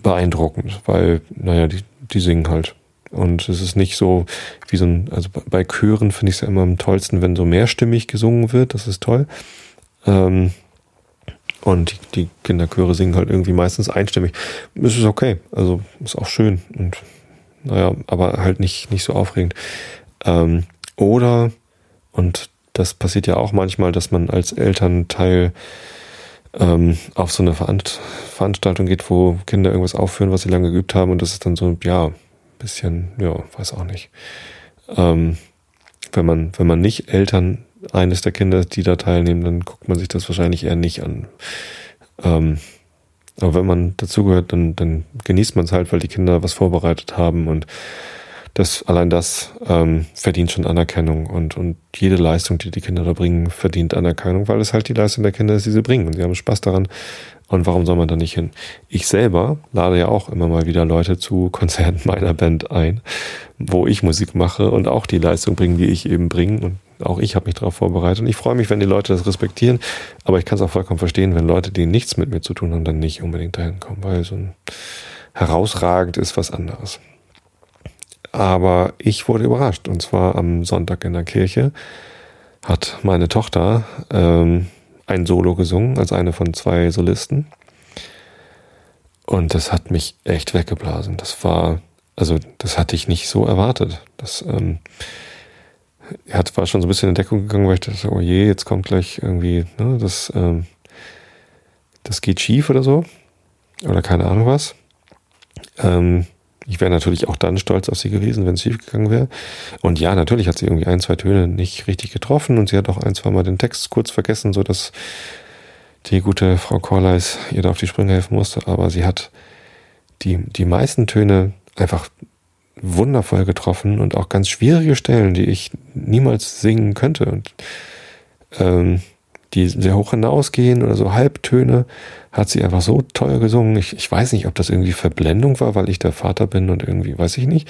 beeindruckend, weil, naja, die, die singen halt. Und es ist nicht so wie so ein, also bei Chören finde ich es ja immer am tollsten, wenn so mehrstimmig gesungen wird, das ist toll. Ähm, und die, die Kinderchöre singen halt irgendwie meistens einstimmig. Es ist okay, also ist auch schön und naja, aber halt nicht, nicht so aufregend. Ähm, oder, und das passiert ja auch manchmal, dass man als Elternteil ähm, auf so eine Veranstaltung geht, wo Kinder irgendwas aufführen, was sie lange geübt haben und das ist dann so, ja, bisschen, ja, weiß auch nicht. Ähm, wenn man, wenn man nicht Eltern eines der Kinder, die da teilnehmen, dann guckt man sich das wahrscheinlich eher nicht an. Ähm, aber wenn man dazugehört, dann, dann genießt man es halt, weil die Kinder was vorbereitet haben und das, allein das ähm, verdient schon Anerkennung und, und jede Leistung, die die Kinder da bringen, verdient Anerkennung, weil es halt die Leistung der Kinder ist, die sie bringen und sie haben Spaß daran und warum soll man da nicht hin? Ich selber lade ja auch immer mal wieder Leute zu Konzerten meiner Band ein, wo ich Musik mache und auch die Leistung bringen, die ich eben bringe. Und auch ich habe mich darauf vorbereitet. Und ich freue mich, wenn die Leute das respektieren. Aber ich kann es auch vollkommen verstehen, wenn Leute, die nichts mit mir zu tun haben, dann nicht unbedingt dahin kommen, weil so ein herausragend ist was anderes. Aber ich wurde überrascht. Und zwar am Sonntag in der Kirche hat meine Tochter ähm, ein Solo gesungen, als eine von zwei Solisten. Und das hat mich echt weggeblasen. Das war, also das hatte ich nicht so erwartet. Das ähm, hat, war schon so ein bisschen in Deckung gegangen, weil ich dachte, oh je, jetzt kommt gleich irgendwie, ne, das, ähm, das geht schief oder so. Oder keine Ahnung was. Ähm, ich wäre natürlich auch dann stolz auf sie gewesen, wenn es schief gegangen wäre. Und ja, natürlich hat sie irgendwie ein, zwei Töne nicht richtig getroffen und sie hat auch ein, zwei Mal den Text kurz vergessen, so dass die gute Frau Korleis ihr da auf die Sprünge helfen musste. Aber sie hat die, die meisten Töne einfach wundervoll getroffen und auch ganz schwierige Stellen, die ich niemals singen könnte und ähm, die sehr hoch hinausgehen oder so Halbtöne hat sie einfach so toll gesungen. Ich, ich weiß nicht, ob das irgendwie Verblendung war, weil ich der Vater bin und irgendwie weiß ich nicht.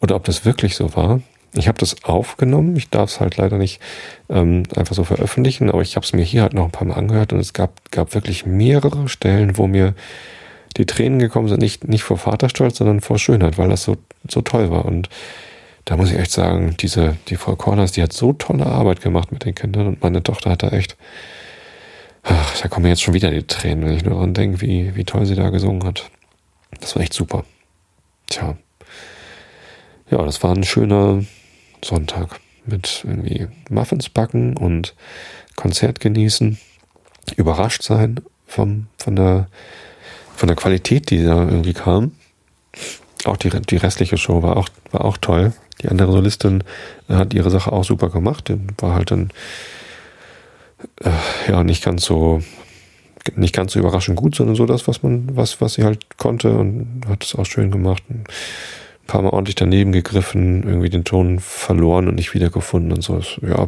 Oder ob das wirklich so war. Ich habe das aufgenommen. Ich darf es halt leider nicht ähm, einfach so veröffentlichen, aber ich habe es mir hier halt noch ein paar Mal angehört und es gab, gab wirklich mehrere Stellen, wo mir die Tränen gekommen sind, nicht, nicht vor Vaterstolz, sondern vor Schönheit, weil das so, so toll war. Und da muss ich echt sagen, diese, die Frau Corners, die hat so tolle Arbeit gemacht mit den Kindern und meine Tochter hat da echt Ach, da kommen jetzt schon wieder die Tränen, wenn ich nur daran denke, wie, wie toll sie da gesungen hat. Das war echt super. Tja. Ja, das war ein schöner Sonntag mit irgendwie Muffins backen und Konzert genießen, überrascht sein vom, von, der, von der Qualität, die da irgendwie kam. Auch die, die restliche Show war auch, war auch toll. Die andere Solistin hat ihre Sache auch super gemacht. War halt dann äh, ja nicht ganz so nicht ganz so überraschend gut, sondern so das, was man, was, was sie halt konnte und hat es auch schön gemacht. Ein paar Mal ordentlich daneben gegriffen, irgendwie den Ton verloren und nicht wiedergefunden und so. Ja,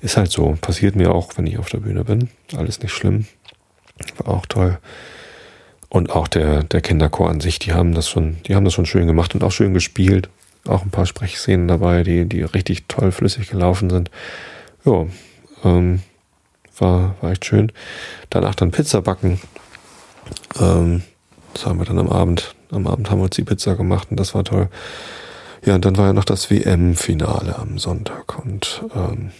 ist halt so. Passiert mir auch, wenn ich auf der Bühne bin. Alles nicht schlimm. War auch toll. Und auch der, der Kinderchor an sich, die haben das schon, die haben das schon schön gemacht und auch schön gespielt. Auch ein paar Sprechszenen dabei, die, die richtig toll flüssig gelaufen sind. Ja, ähm, war, war echt schön. Danach dann Pizza backen. Ähm, das haben wir dann am Abend. Am Abend haben wir uns die Pizza gemacht und das war toll. Ja, und dann war ja noch das WM-Finale am Sonntag. Und ähm,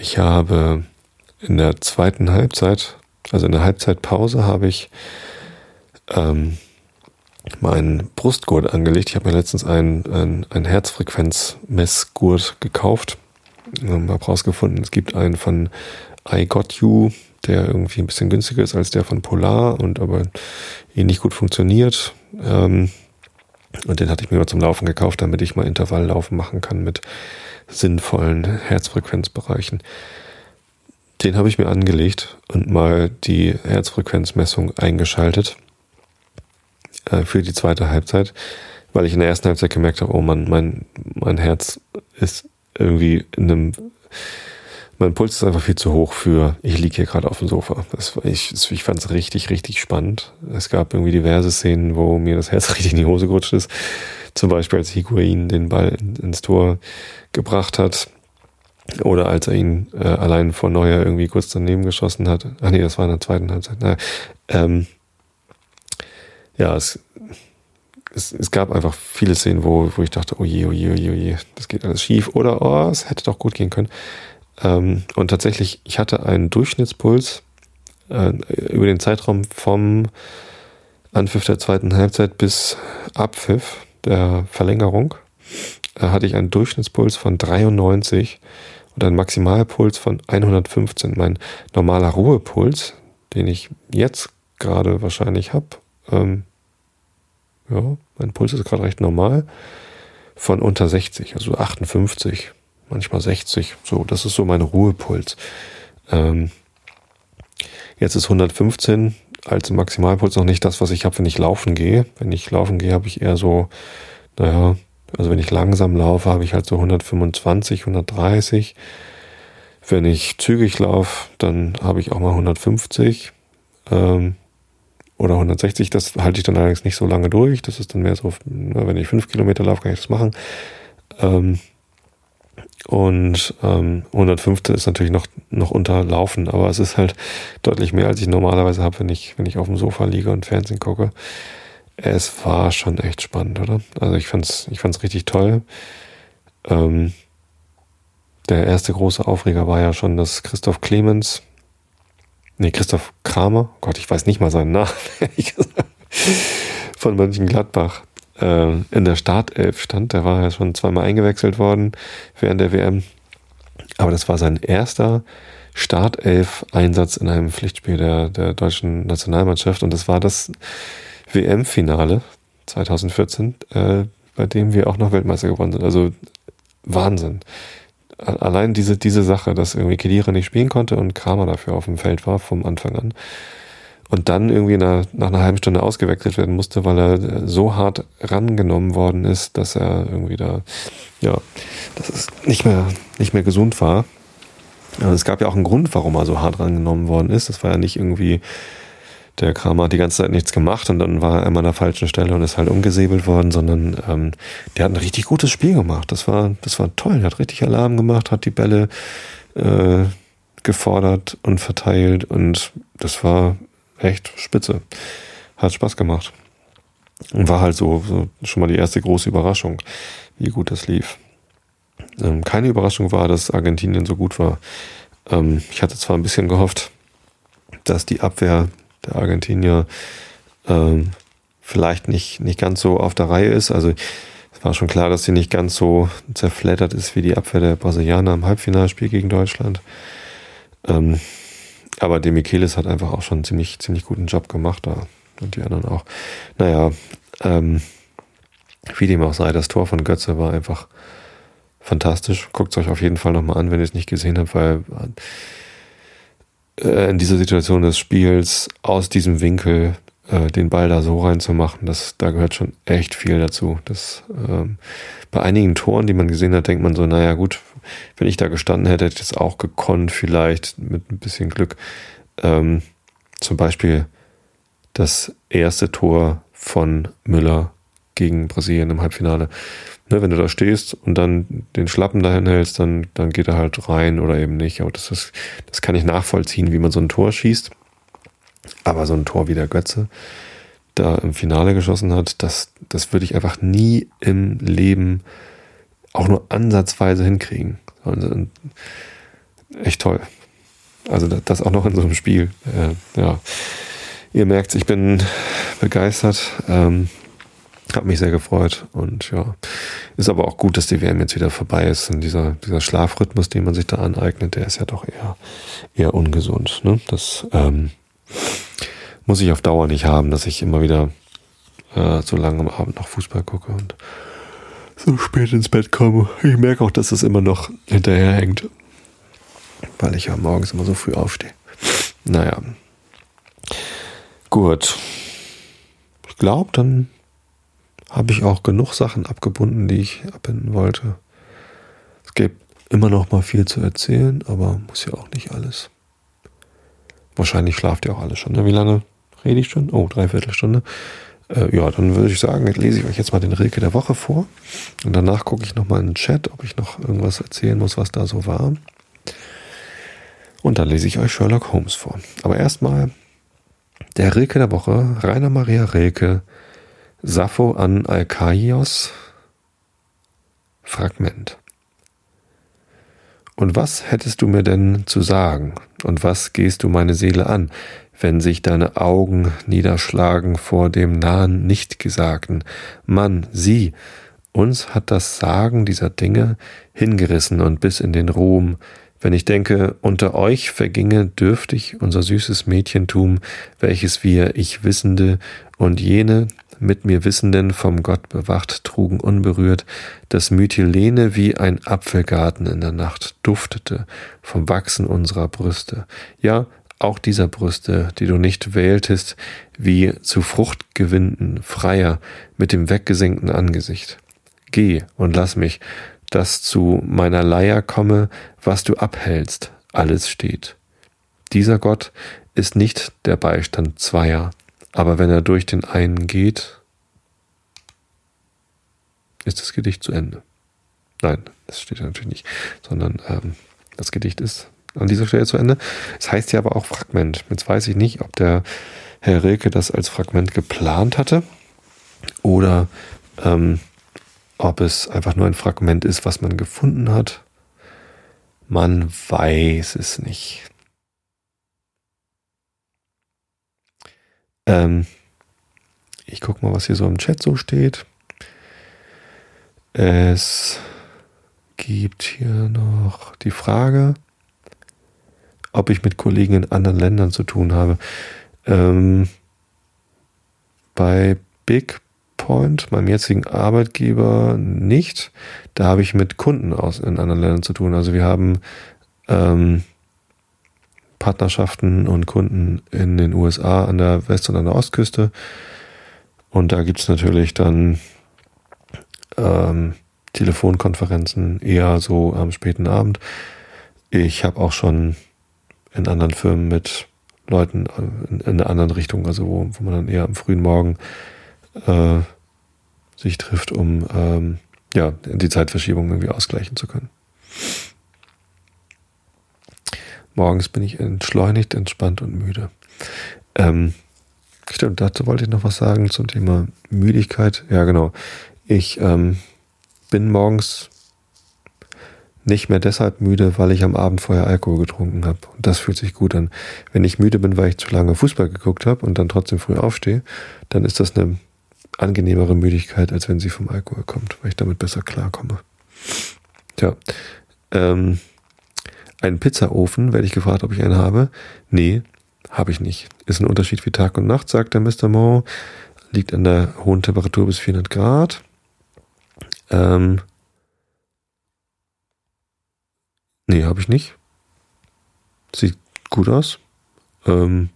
ich habe in der zweiten Halbzeit, also in der Halbzeitpause, habe ich ähm, meinen Brustgurt angelegt. Ich habe mir letztens einen, einen, einen Herzfrequenzmessgurt gekauft. Ich habe herausgefunden, es gibt einen von I Got You, der irgendwie ein bisschen günstiger ist als der von Polar und aber ähnlich gut funktioniert. Ähm, und den hatte ich mir mal zum Laufen gekauft, damit ich mal Intervalllaufen machen kann mit sinnvollen Herzfrequenzbereichen. Den habe ich mir angelegt und mal die Herzfrequenzmessung eingeschaltet äh, für die zweite Halbzeit, weil ich in der ersten Halbzeit gemerkt habe, oh Mann, mein, mein Herz ist irgendwie in einem mein Puls ist einfach viel zu hoch für, ich liege hier gerade auf dem Sofa. Das, ich ich fand es richtig, richtig spannend. Es gab irgendwie diverse Szenen, wo mir das Herz richtig in die Hose gerutscht ist. Zum Beispiel, als Higuain den Ball ins Tor gebracht hat. Oder als er ihn äh, allein vor Neuer irgendwie kurz daneben geschossen hat. Ach nee, das war in der zweiten Halbzeit. Naja, ähm, ja, es, es, es gab einfach viele Szenen, wo, wo ich dachte, oh je, oh je, oh je, oh je, das geht alles schief oder oh, es hätte doch gut gehen können. Ähm, und tatsächlich, ich hatte einen Durchschnittspuls äh, über den Zeitraum vom Anpfiff der zweiten Halbzeit bis Abpfiff der Verlängerung äh, hatte ich einen Durchschnittspuls von 93 und einen Maximalpuls von 115. Mein normaler Ruhepuls, den ich jetzt gerade wahrscheinlich habe, ähm, ja, mein Puls ist gerade recht normal, von unter 60, also 58, manchmal 60. So, das ist so mein Ruhepuls. Ähm, jetzt ist 115 als Maximalpuls noch nicht das, was ich habe, wenn ich laufen gehe. Wenn ich laufen gehe, habe ich eher so, naja, also wenn ich langsam laufe, habe ich halt so 125, 130. Wenn ich zügig laufe, dann habe ich auch mal 150 ähm, oder 160. Das halte ich dann allerdings nicht so lange durch. Das ist dann mehr so, na, wenn ich fünf Kilometer laufe, kann ich das machen. Ähm, und ähm, 105. ist natürlich noch, noch unterlaufen, aber es ist halt deutlich mehr, als ich normalerweise habe, wenn ich, wenn ich auf dem Sofa liege und Fernsehen gucke. Es war schon echt spannend, oder? Also ich fand's, ich fand's richtig toll. Ähm, der erste große Aufreger war ja schon, dass Christoph Clemens, nee, Christoph Kramer, oh Gott, ich weiß nicht mal seinen Namen, von Mönchengladbach, äh, in der Startelf stand. Der war ja schon zweimal eingewechselt worden während der WM. Aber das war sein erster Startelf-Einsatz in einem Pflichtspiel der, der deutschen Nationalmannschaft. Und das war das WM-Finale 2014, äh, bei dem wir auch noch Weltmeister geworden sind. Also Wahnsinn. Allein diese, diese Sache, dass irgendwie Kedira nicht spielen konnte und Kramer dafür auf dem Feld war vom Anfang an und dann irgendwie nach, nach einer halben Stunde ausgewechselt werden musste, weil er so hart rangenommen worden ist, dass er irgendwie da, ja, dass es nicht mehr, nicht mehr gesund war. Also es gab ja auch einen Grund, warum er so hart rangenommen worden ist. Das war ja nicht irgendwie, der Kramer hat die ganze Zeit nichts gemacht und dann war er immer an der falschen Stelle und ist halt umgesäbelt worden, sondern ähm, der hat ein richtig gutes Spiel gemacht. Das war, das war toll. Der hat richtig Alarm gemacht, hat die Bälle äh, gefordert und verteilt und das war echt spitze. Hat Spaß gemacht. Und war halt so, so schon mal die erste große Überraschung, wie gut das lief. Ähm, keine Überraschung war, dass Argentinien so gut war. Ähm, ich hatte zwar ein bisschen gehofft, dass die Abwehr der Argentinier ähm, vielleicht nicht, nicht ganz so auf der Reihe ist. Also es war schon klar, dass sie nicht ganz so zerfleddert ist wie die Abwehr der Brasilianer im Halbfinalspiel gegen Deutschland. Ähm, aber De Michelis hat einfach auch schon einen ziemlich, ziemlich guten Job gemacht da. Und die anderen auch. Naja, ähm, wie dem auch sei, das Tor von Götze war einfach fantastisch. Guckt es euch auf jeden Fall nochmal an, wenn ihr es nicht gesehen habt, weil äh, in dieser Situation des Spiels aus diesem Winkel äh, den Ball da so reinzumachen, das, da gehört schon echt viel dazu. Das, ähm, bei einigen Toren, die man gesehen hat, denkt man so, naja gut, wenn ich da gestanden hätte, hätte ich das auch gekonnt, vielleicht mit ein bisschen Glück. Ähm, zum Beispiel das erste Tor von Müller gegen Brasilien im Halbfinale. Ne, wenn du da stehst und dann den Schlappen dahin hältst, dann, dann geht er halt rein oder eben nicht. Aber das, ist, das kann ich nachvollziehen, wie man so ein Tor schießt. Aber so ein Tor wie der Götze da im Finale geschossen hat, das, das würde ich einfach nie im Leben auch nur ansatzweise hinkriegen. Also, echt toll. Also das auch noch in so einem Spiel. Äh, ja, ihr merkt, ich bin begeistert. Ähm, habe mich sehr gefreut und ja, ist aber auch gut, dass die WM jetzt wieder vorbei ist. Und dieser, dieser Schlafrhythmus, den man sich da aneignet, der ist ja doch eher, eher ungesund. Ne? Das ähm, muss ich auf Dauer nicht haben, dass ich immer wieder äh, so lange am Abend noch Fußball gucke und so spät ins Bett komme. Ich merke auch, dass es immer noch hinterherhängt, weil ich ja morgens immer so früh aufstehe. Naja. Gut. Ich glaube, dann habe ich auch genug Sachen abgebunden, die ich abbinden wollte. Es gibt immer noch mal viel zu erzählen, aber muss ja auch nicht alles. Wahrscheinlich schlaft ihr auch alle schon. Ne? Wie lange rede ich schon? Oh, dreiviertel Stunde. Äh, ja, dann würde ich sagen, lese ich euch jetzt mal den Rilke der Woche vor. Und danach gucke ich nochmal in den Chat, ob ich noch irgendwas erzählen muss, was da so war. Und dann lese ich euch Sherlock Holmes vor. Aber erstmal Der Rilke der Woche, Rainer Maria Rilke, Sappho an Alkaios, Fragment. Und was hättest du mir denn zu sagen? Und was gehst du meine Seele an, wenn sich deine Augen niederschlagen vor dem nahen Nichtgesagten? Mann, sieh, uns hat das Sagen dieser Dinge hingerissen und bis in den Ruhm, wenn ich denke, unter euch verginge dürftig unser süßes Mädchentum, welches wir, ich Wissende und jene mit mir Wissenden vom Gott bewacht trugen unberührt, dass Mytilene wie ein Apfelgarten in der Nacht duftete vom Wachsen unserer Brüste. Ja, auch dieser Brüste, die du nicht wähltest, wie zu Fruchtgewinden, freier, mit dem weggesenkten Angesicht. Geh und lass mich, dass zu meiner Leier komme, was du abhältst, alles steht. Dieser Gott ist nicht der Beistand zweier, aber wenn er durch den einen geht, ist das Gedicht zu Ende. Nein, das steht natürlich nicht, sondern ähm, das Gedicht ist an dieser Stelle zu Ende. Es heißt ja aber auch Fragment. Jetzt weiß ich nicht, ob der Herr Rilke das als Fragment geplant hatte oder ähm, ob es einfach nur ein Fragment ist, was man gefunden hat. Man weiß es nicht. Ähm, ich gucke mal, was hier so im Chat so steht. Es gibt hier noch die Frage, ob ich mit Kollegen in anderen Ländern zu tun habe. Ähm, bei Big Point, meinem jetzigen Arbeitgeber, nicht. Da habe ich mit Kunden aus in anderen Ländern zu tun. Also wir haben ähm, Partnerschaften und Kunden in den USA an der West- und an der Ostküste. Und da gibt es natürlich dann ähm, Telefonkonferenzen eher so am späten Abend. Ich habe auch schon in anderen Firmen mit Leuten in, in einer anderen Richtung, also wo, wo man dann eher am frühen Morgen äh, sich trifft, um ähm, ja, die Zeitverschiebung irgendwie ausgleichen zu können. Morgens bin ich entschleunigt, entspannt und müde. Ähm, stimmt, dazu wollte ich noch was sagen zum Thema Müdigkeit. Ja, genau. Ich ähm, bin morgens nicht mehr deshalb müde, weil ich am Abend vorher Alkohol getrunken habe. Und das fühlt sich gut an. Wenn ich müde bin, weil ich zu lange Fußball geguckt habe und dann trotzdem früh aufstehe, dann ist das eine angenehmere Müdigkeit, als wenn sie vom Alkohol kommt, weil ich damit besser klarkomme. Tja, ähm, einen Pizzaofen, werde ich gefragt, ob ich einen habe. Nee, habe ich nicht. Ist ein Unterschied wie Tag und Nacht, sagt der Mr. Mo. Liegt an der hohen Temperatur bis 400 Grad. Ähm, nee, habe ich nicht. Sieht gut aus. Ähm,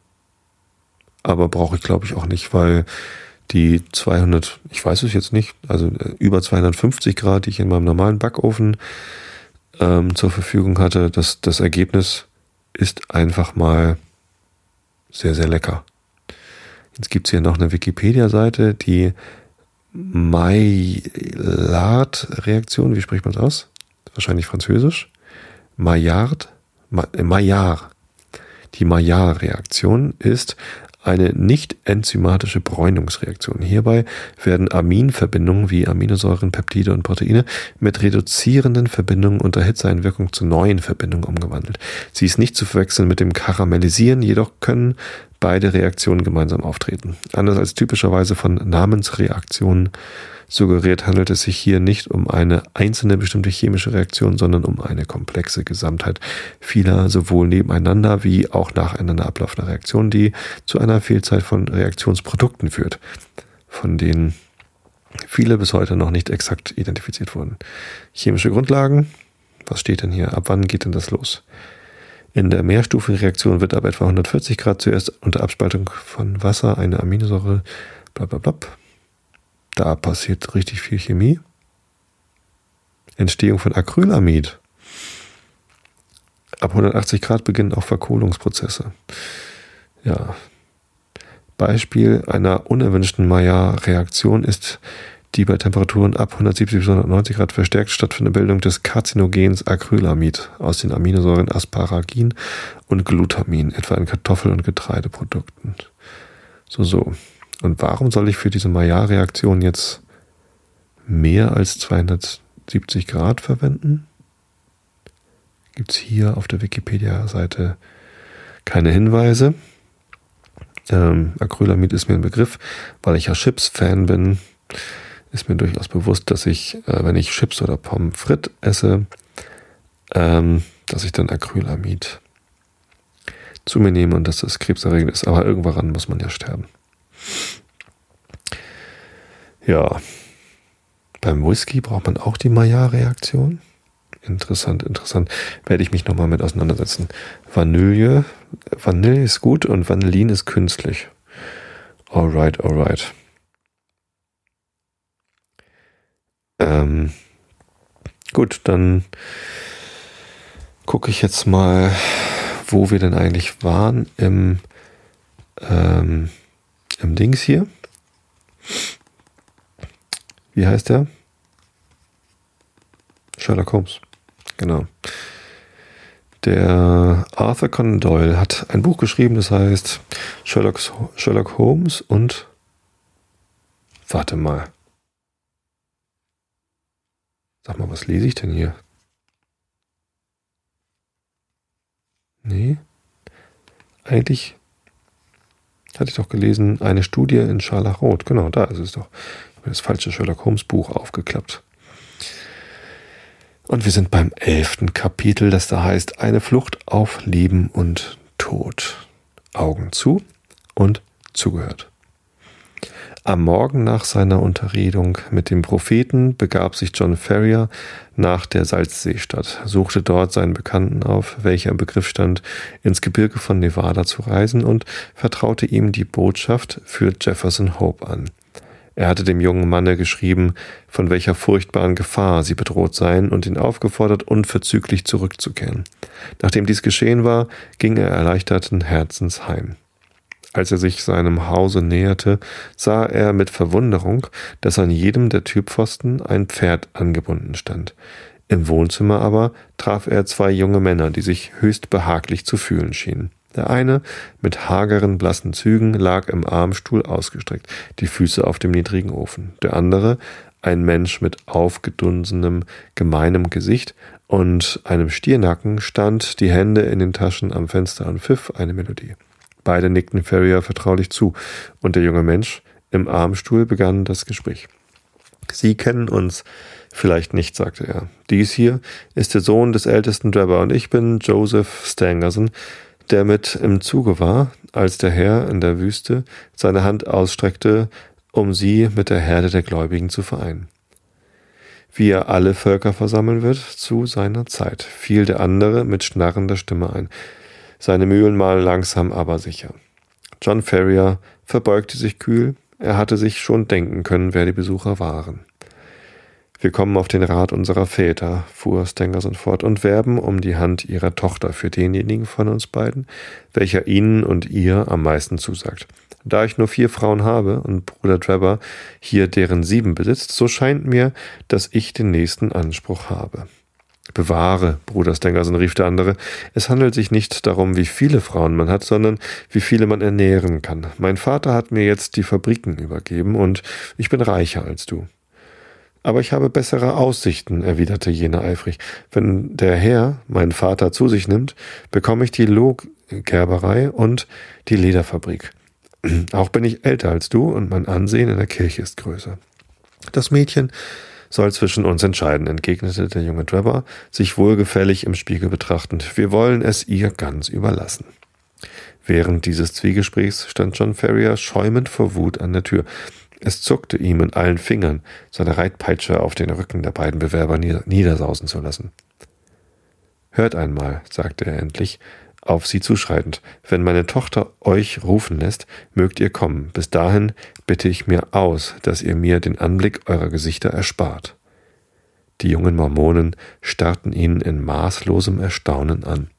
aber brauche ich, glaube ich, auch nicht, weil die 200, ich weiß es jetzt nicht, also äh, über 250 Grad, die ich in meinem normalen Backofen ähm, zur Verfügung hatte, das, das Ergebnis ist einfach mal sehr, sehr lecker. Jetzt gibt's hier noch eine Wikipedia-Seite, die Maillard-Reaktion, wie spricht man das aus? Wahrscheinlich französisch. Maillard, Maillard. Die Maillard-Reaktion ist eine nicht enzymatische Bräunungsreaktion. Hierbei werden Aminverbindungen wie Aminosäuren, Peptide und Proteine mit reduzierenden Verbindungen unter Hitzeeinwirkung zu neuen Verbindungen umgewandelt. Sie ist nicht zu verwechseln mit dem Karamellisieren, jedoch können beide Reaktionen gemeinsam auftreten. Anders als typischerweise von Namensreaktionen suggeriert, handelt es sich hier nicht um eine einzelne bestimmte chemische Reaktion, sondern um eine komplexe Gesamtheit vieler sowohl nebeneinander wie auch nacheinander ablaufender Reaktionen, die zu einer Vielzahl von Reaktionsprodukten führt, von denen viele bis heute noch nicht exakt identifiziert wurden. Chemische Grundlagen, was steht denn hier? Ab wann geht denn das los? In der Mehrstufenreaktion wird ab etwa 140 Grad zuerst unter Abspaltung von Wasser eine Aminosäure bla bla bla da passiert richtig viel Chemie. Entstehung von Acrylamid. Ab 180 Grad beginnen auch Verkohlungsprozesse. Ja. Beispiel einer unerwünschten Maillard-Reaktion ist die bei Temperaturen ab 170 bis 190 Grad verstärkt stattfindende Bildung des Karzinogens Acrylamid aus den Aminosäuren Asparagin und Glutamin, etwa in Kartoffel- und Getreideprodukten. So, so. Und warum soll ich für diese Maillard-Reaktion jetzt mehr als 270 Grad verwenden? Gibt es hier auf der Wikipedia-Seite keine Hinweise. Ähm, Acrylamid ist mir ein Begriff, weil ich ja Chips-Fan bin. Ist mir durchaus bewusst, dass ich, äh, wenn ich Chips oder Pommes frites esse, ähm, dass ich dann Acrylamid zu mir nehme und dass das krebserregend ist. Aber irgendwann muss man ja sterben. Ja. Beim Whisky braucht man auch die Maillard-Reaktion. Interessant, interessant. Werde ich mich nochmal mit auseinandersetzen. Vanille. Vanille ist gut und Vanillin ist künstlich. Alright, alright. Ähm, gut, dann gucke ich jetzt mal, wo wir denn eigentlich waren im, ähm, im Dings hier. Wie heißt der? Sherlock Holmes. Genau. Der Arthur Conan Doyle hat ein Buch geschrieben, das heißt Sherlock, Sherlock Holmes und warte mal. Sag mal, was lese ich denn hier? Nee. Eigentlich hatte ich doch gelesen, eine Studie in Scharlachrot. Genau, da ist es doch. Ich habe das falsche Sherlock Holmes Buch aufgeklappt. Und wir sind beim elften Kapitel, das da heißt Eine Flucht auf Leben und Tod. Augen zu und zugehört. Am Morgen nach seiner Unterredung mit dem Propheten begab sich John Ferrier nach der Salzseestadt, suchte dort seinen Bekannten auf, welcher im Begriff stand, ins Gebirge von Nevada zu reisen und vertraute ihm die Botschaft für Jefferson Hope an. Er hatte dem jungen Manne geschrieben, von welcher furchtbaren Gefahr sie bedroht seien und ihn aufgefordert, unverzüglich zurückzukehren. Nachdem dies geschehen war, ging er erleichterten Herzens heim. Als er sich seinem Hause näherte, sah er mit Verwunderung, dass an jedem der Türpfosten ein Pferd angebunden stand. Im Wohnzimmer aber traf er zwei junge Männer, die sich höchst behaglich zu fühlen schienen. Der eine mit hageren, blassen Zügen lag im Armstuhl ausgestreckt, die Füße auf dem niedrigen Ofen. Der andere, ein Mensch mit aufgedunsenem, gemeinem Gesicht und einem Stiernacken, stand, die Hände in den Taschen am Fenster und pfiff eine Melodie. Beide nickten Ferrier vertraulich zu, und der junge Mensch im Armstuhl begann das Gespräch. Sie kennen uns vielleicht nicht, sagte er. Dies hier ist der Sohn des ältesten Drebber und ich bin Joseph Stangerson, der mit im Zuge war, als der Herr in der Wüste seine Hand ausstreckte, um sie mit der Herde der Gläubigen zu vereinen. Wie er alle Völker versammeln wird, zu seiner Zeit, fiel der andere mit schnarrender Stimme ein. Seine Mühlen malen langsam, aber sicher. John Ferrier verbeugte sich kühl, er hatte sich schon denken können, wer die Besucher waren. Wir kommen auf den Rat unserer Väter, fuhr Stangerson fort, und werben um die Hand ihrer Tochter für denjenigen von uns beiden, welcher ihnen und ihr am meisten zusagt. Da ich nur vier Frauen habe und Bruder Trevor hier deren sieben besitzt, so scheint mir, dass ich den nächsten Anspruch habe. Bewahre, Bruder Stangerson, rief der andere. Es handelt sich nicht darum, wie viele Frauen man hat, sondern wie viele man ernähren kann. Mein Vater hat mir jetzt die Fabriken übergeben und ich bin reicher als du. Aber ich habe bessere Aussichten, erwiderte jener eifrig. Wenn der Herr meinen Vater zu sich nimmt, bekomme ich die Lohgerberei und die Lederfabrik. Auch bin ich älter als du und mein Ansehen in der Kirche ist größer. Das Mädchen soll zwischen uns entscheiden, entgegnete der junge Trevor, sich wohlgefällig im Spiegel betrachtend. Wir wollen es ihr ganz überlassen. Während dieses Zwiegesprächs stand John Ferrier schäumend vor Wut an der Tür. Es zuckte ihm in allen Fingern, seine Reitpeitsche auf den Rücken der beiden Bewerber niedersausen zu lassen. Hört einmal, sagte er endlich, auf sie zuschreitend, wenn meine Tochter euch rufen lässt, mögt ihr kommen. Bis dahin bitte ich mir aus, dass ihr mir den Anblick eurer Gesichter erspart. Die jungen Mormonen starrten ihn in maßlosem Erstaunen an.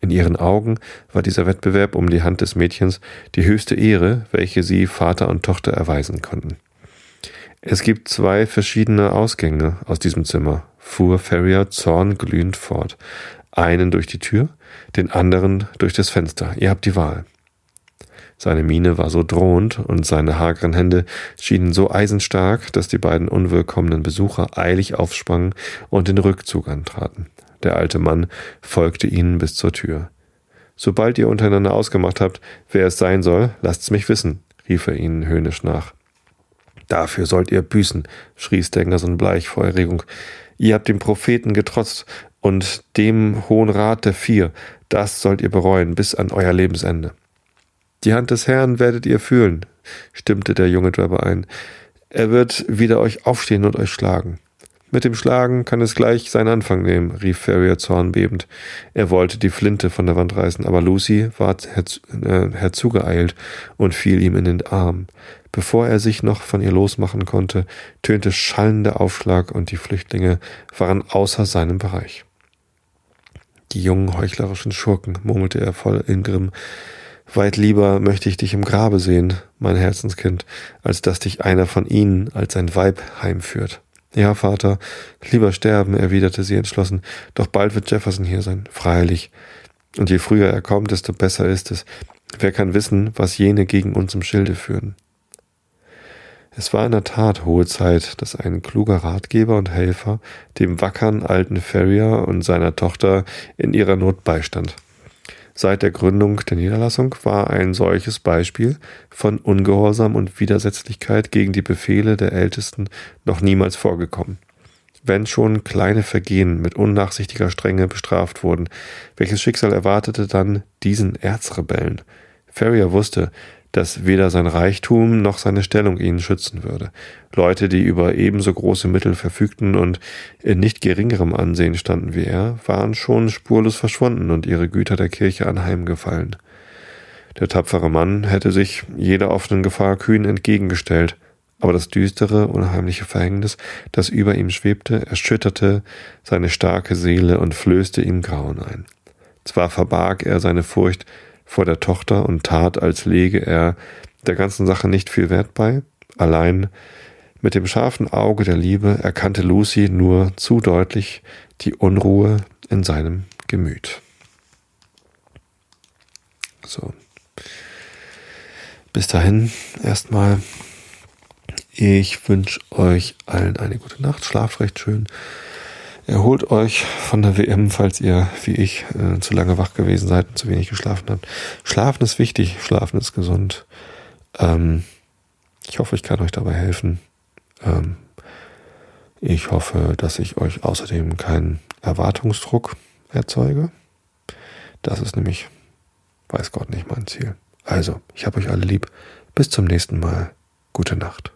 In ihren Augen war dieser Wettbewerb um die Hand des Mädchens die höchste Ehre, welche sie Vater und Tochter erweisen konnten. Es gibt zwei verschiedene Ausgänge aus diesem Zimmer, fuhr Ferrier zornglühend fort. Einen durch die Tür, den anderen durch das Fenster. Ihr habt die Wahl. Seine Miene war so drohend und seine hageren Hände schienen so eisenstark, dass die beiden unwillkommenen Besucher eilig aufsprangen und den Rückzug antraten. Der alte Mann folgte ihnen bis zur Tür. Sobald ihr untereinander ausgemacht habt, wer es sein soll, lasst's mich wissen, rief er ihnen höhnisch nach. Dafür sollt ihr büßen, schrie Stengerson bleich vor Erregung. Ihr habt dem Propheten getrotzt und dem Hohen Rat der Vier, das sollt ihr bereuen bis an euer Lebensende. Die Hand des Herrn werdet ihr fühlen, stimmte der junge Drebber ein. Er wird wieder euch aufstehen und euch schlagen. Mit dem Schlagen kann es gleich seinen Anfang nehmen, rief Ferrier zornbebend. Er wollte die Flinte von der Wand reißen, aber Lucy war äh, herzugeeilt und fiel ihm in den Arm. Bevor er sich noch von ihr losmachen konnte, tönte schallender Aufschlag und die Flüchtlinge waren außer seinem Bereich. Die jungen heuchlerischen Schurken, murmelte er voll Ingrimm, Weit lieber möchte ich dich im Grabe sehen, mein Herzenskind, als dass dich einer von ihnen als ein Weib heimführt. Ja, Vater, lieber sterben, erwiderte sie entschlossen, doch bald wird Jefferson hier sein, freilich. Und je früher er kommt, desto besser ist es. Wer kann wissen, was jene gegen uns im Schilde führen? Es war in der Tat hohe Zeit, dass ein kluger Ratgeber und Helfer dem wackern alten Ferrier und seiner Tochter in ihrer Not beistand. Seit der Gründung der Niederlassung war ein solches Beispiel von Ungehorsam und Widersetzlichkeit gegen die Befehle der Ältesten noch niemals vorgekommen. Wenn schon kleine Vergehen mit unnachsichtiger Strenge bestraft wurden, welches Schicksal erwartete dann diesen Erzrebellen? Ferrier wusste, dass weder sein Reichtum noch seine Stellung ihn schützen würde. Leute, die über ebenso große Mittel verfügten und in nicht geringerem Ansehen standen wie er, waren schon spurlos verschwunden und ihre Güter der Kirche anheimgefallen. Der tapfere Mann hätte sich jeder offenen Gefahr kühn entgegengestellt, aber das düstere, unheimliche Verhängnis, das über ihm schwebte, erschütterte seine starke Seele und flößte ihm Grauen ein. Zwar verbarg er seine Furcht vor der Tochter und tat, als lege er der ganzen Sache nicht viel Wert bei. Allein mit dem scharfen Auge der Liebe erkannte Lucy nur zu deutlich die Unruhe in seinem Gemüt. So. Bis dahin erstmal. Ich wünsche euch allen eine gute Nacht. Schlaft recht schön. Erholt euch von der WM, falls ihr, wie ich, äh, zu lange wach gewesen seid und zu wenig geschlafen habt. Schlafen ist wichtig, schlafen ist gesund. Ähm, ich hoffe, ich kann euch dabei helfen. Ähm, ich hoffe, dass ich euch außerdem keinen Erwartungsdruck erzeuge. Das ist nämlich, weiß Gott, nicht mein Ziel. Also, ich habe euch alle lieb. Bis zum nächsten Mal. Gute Nacht.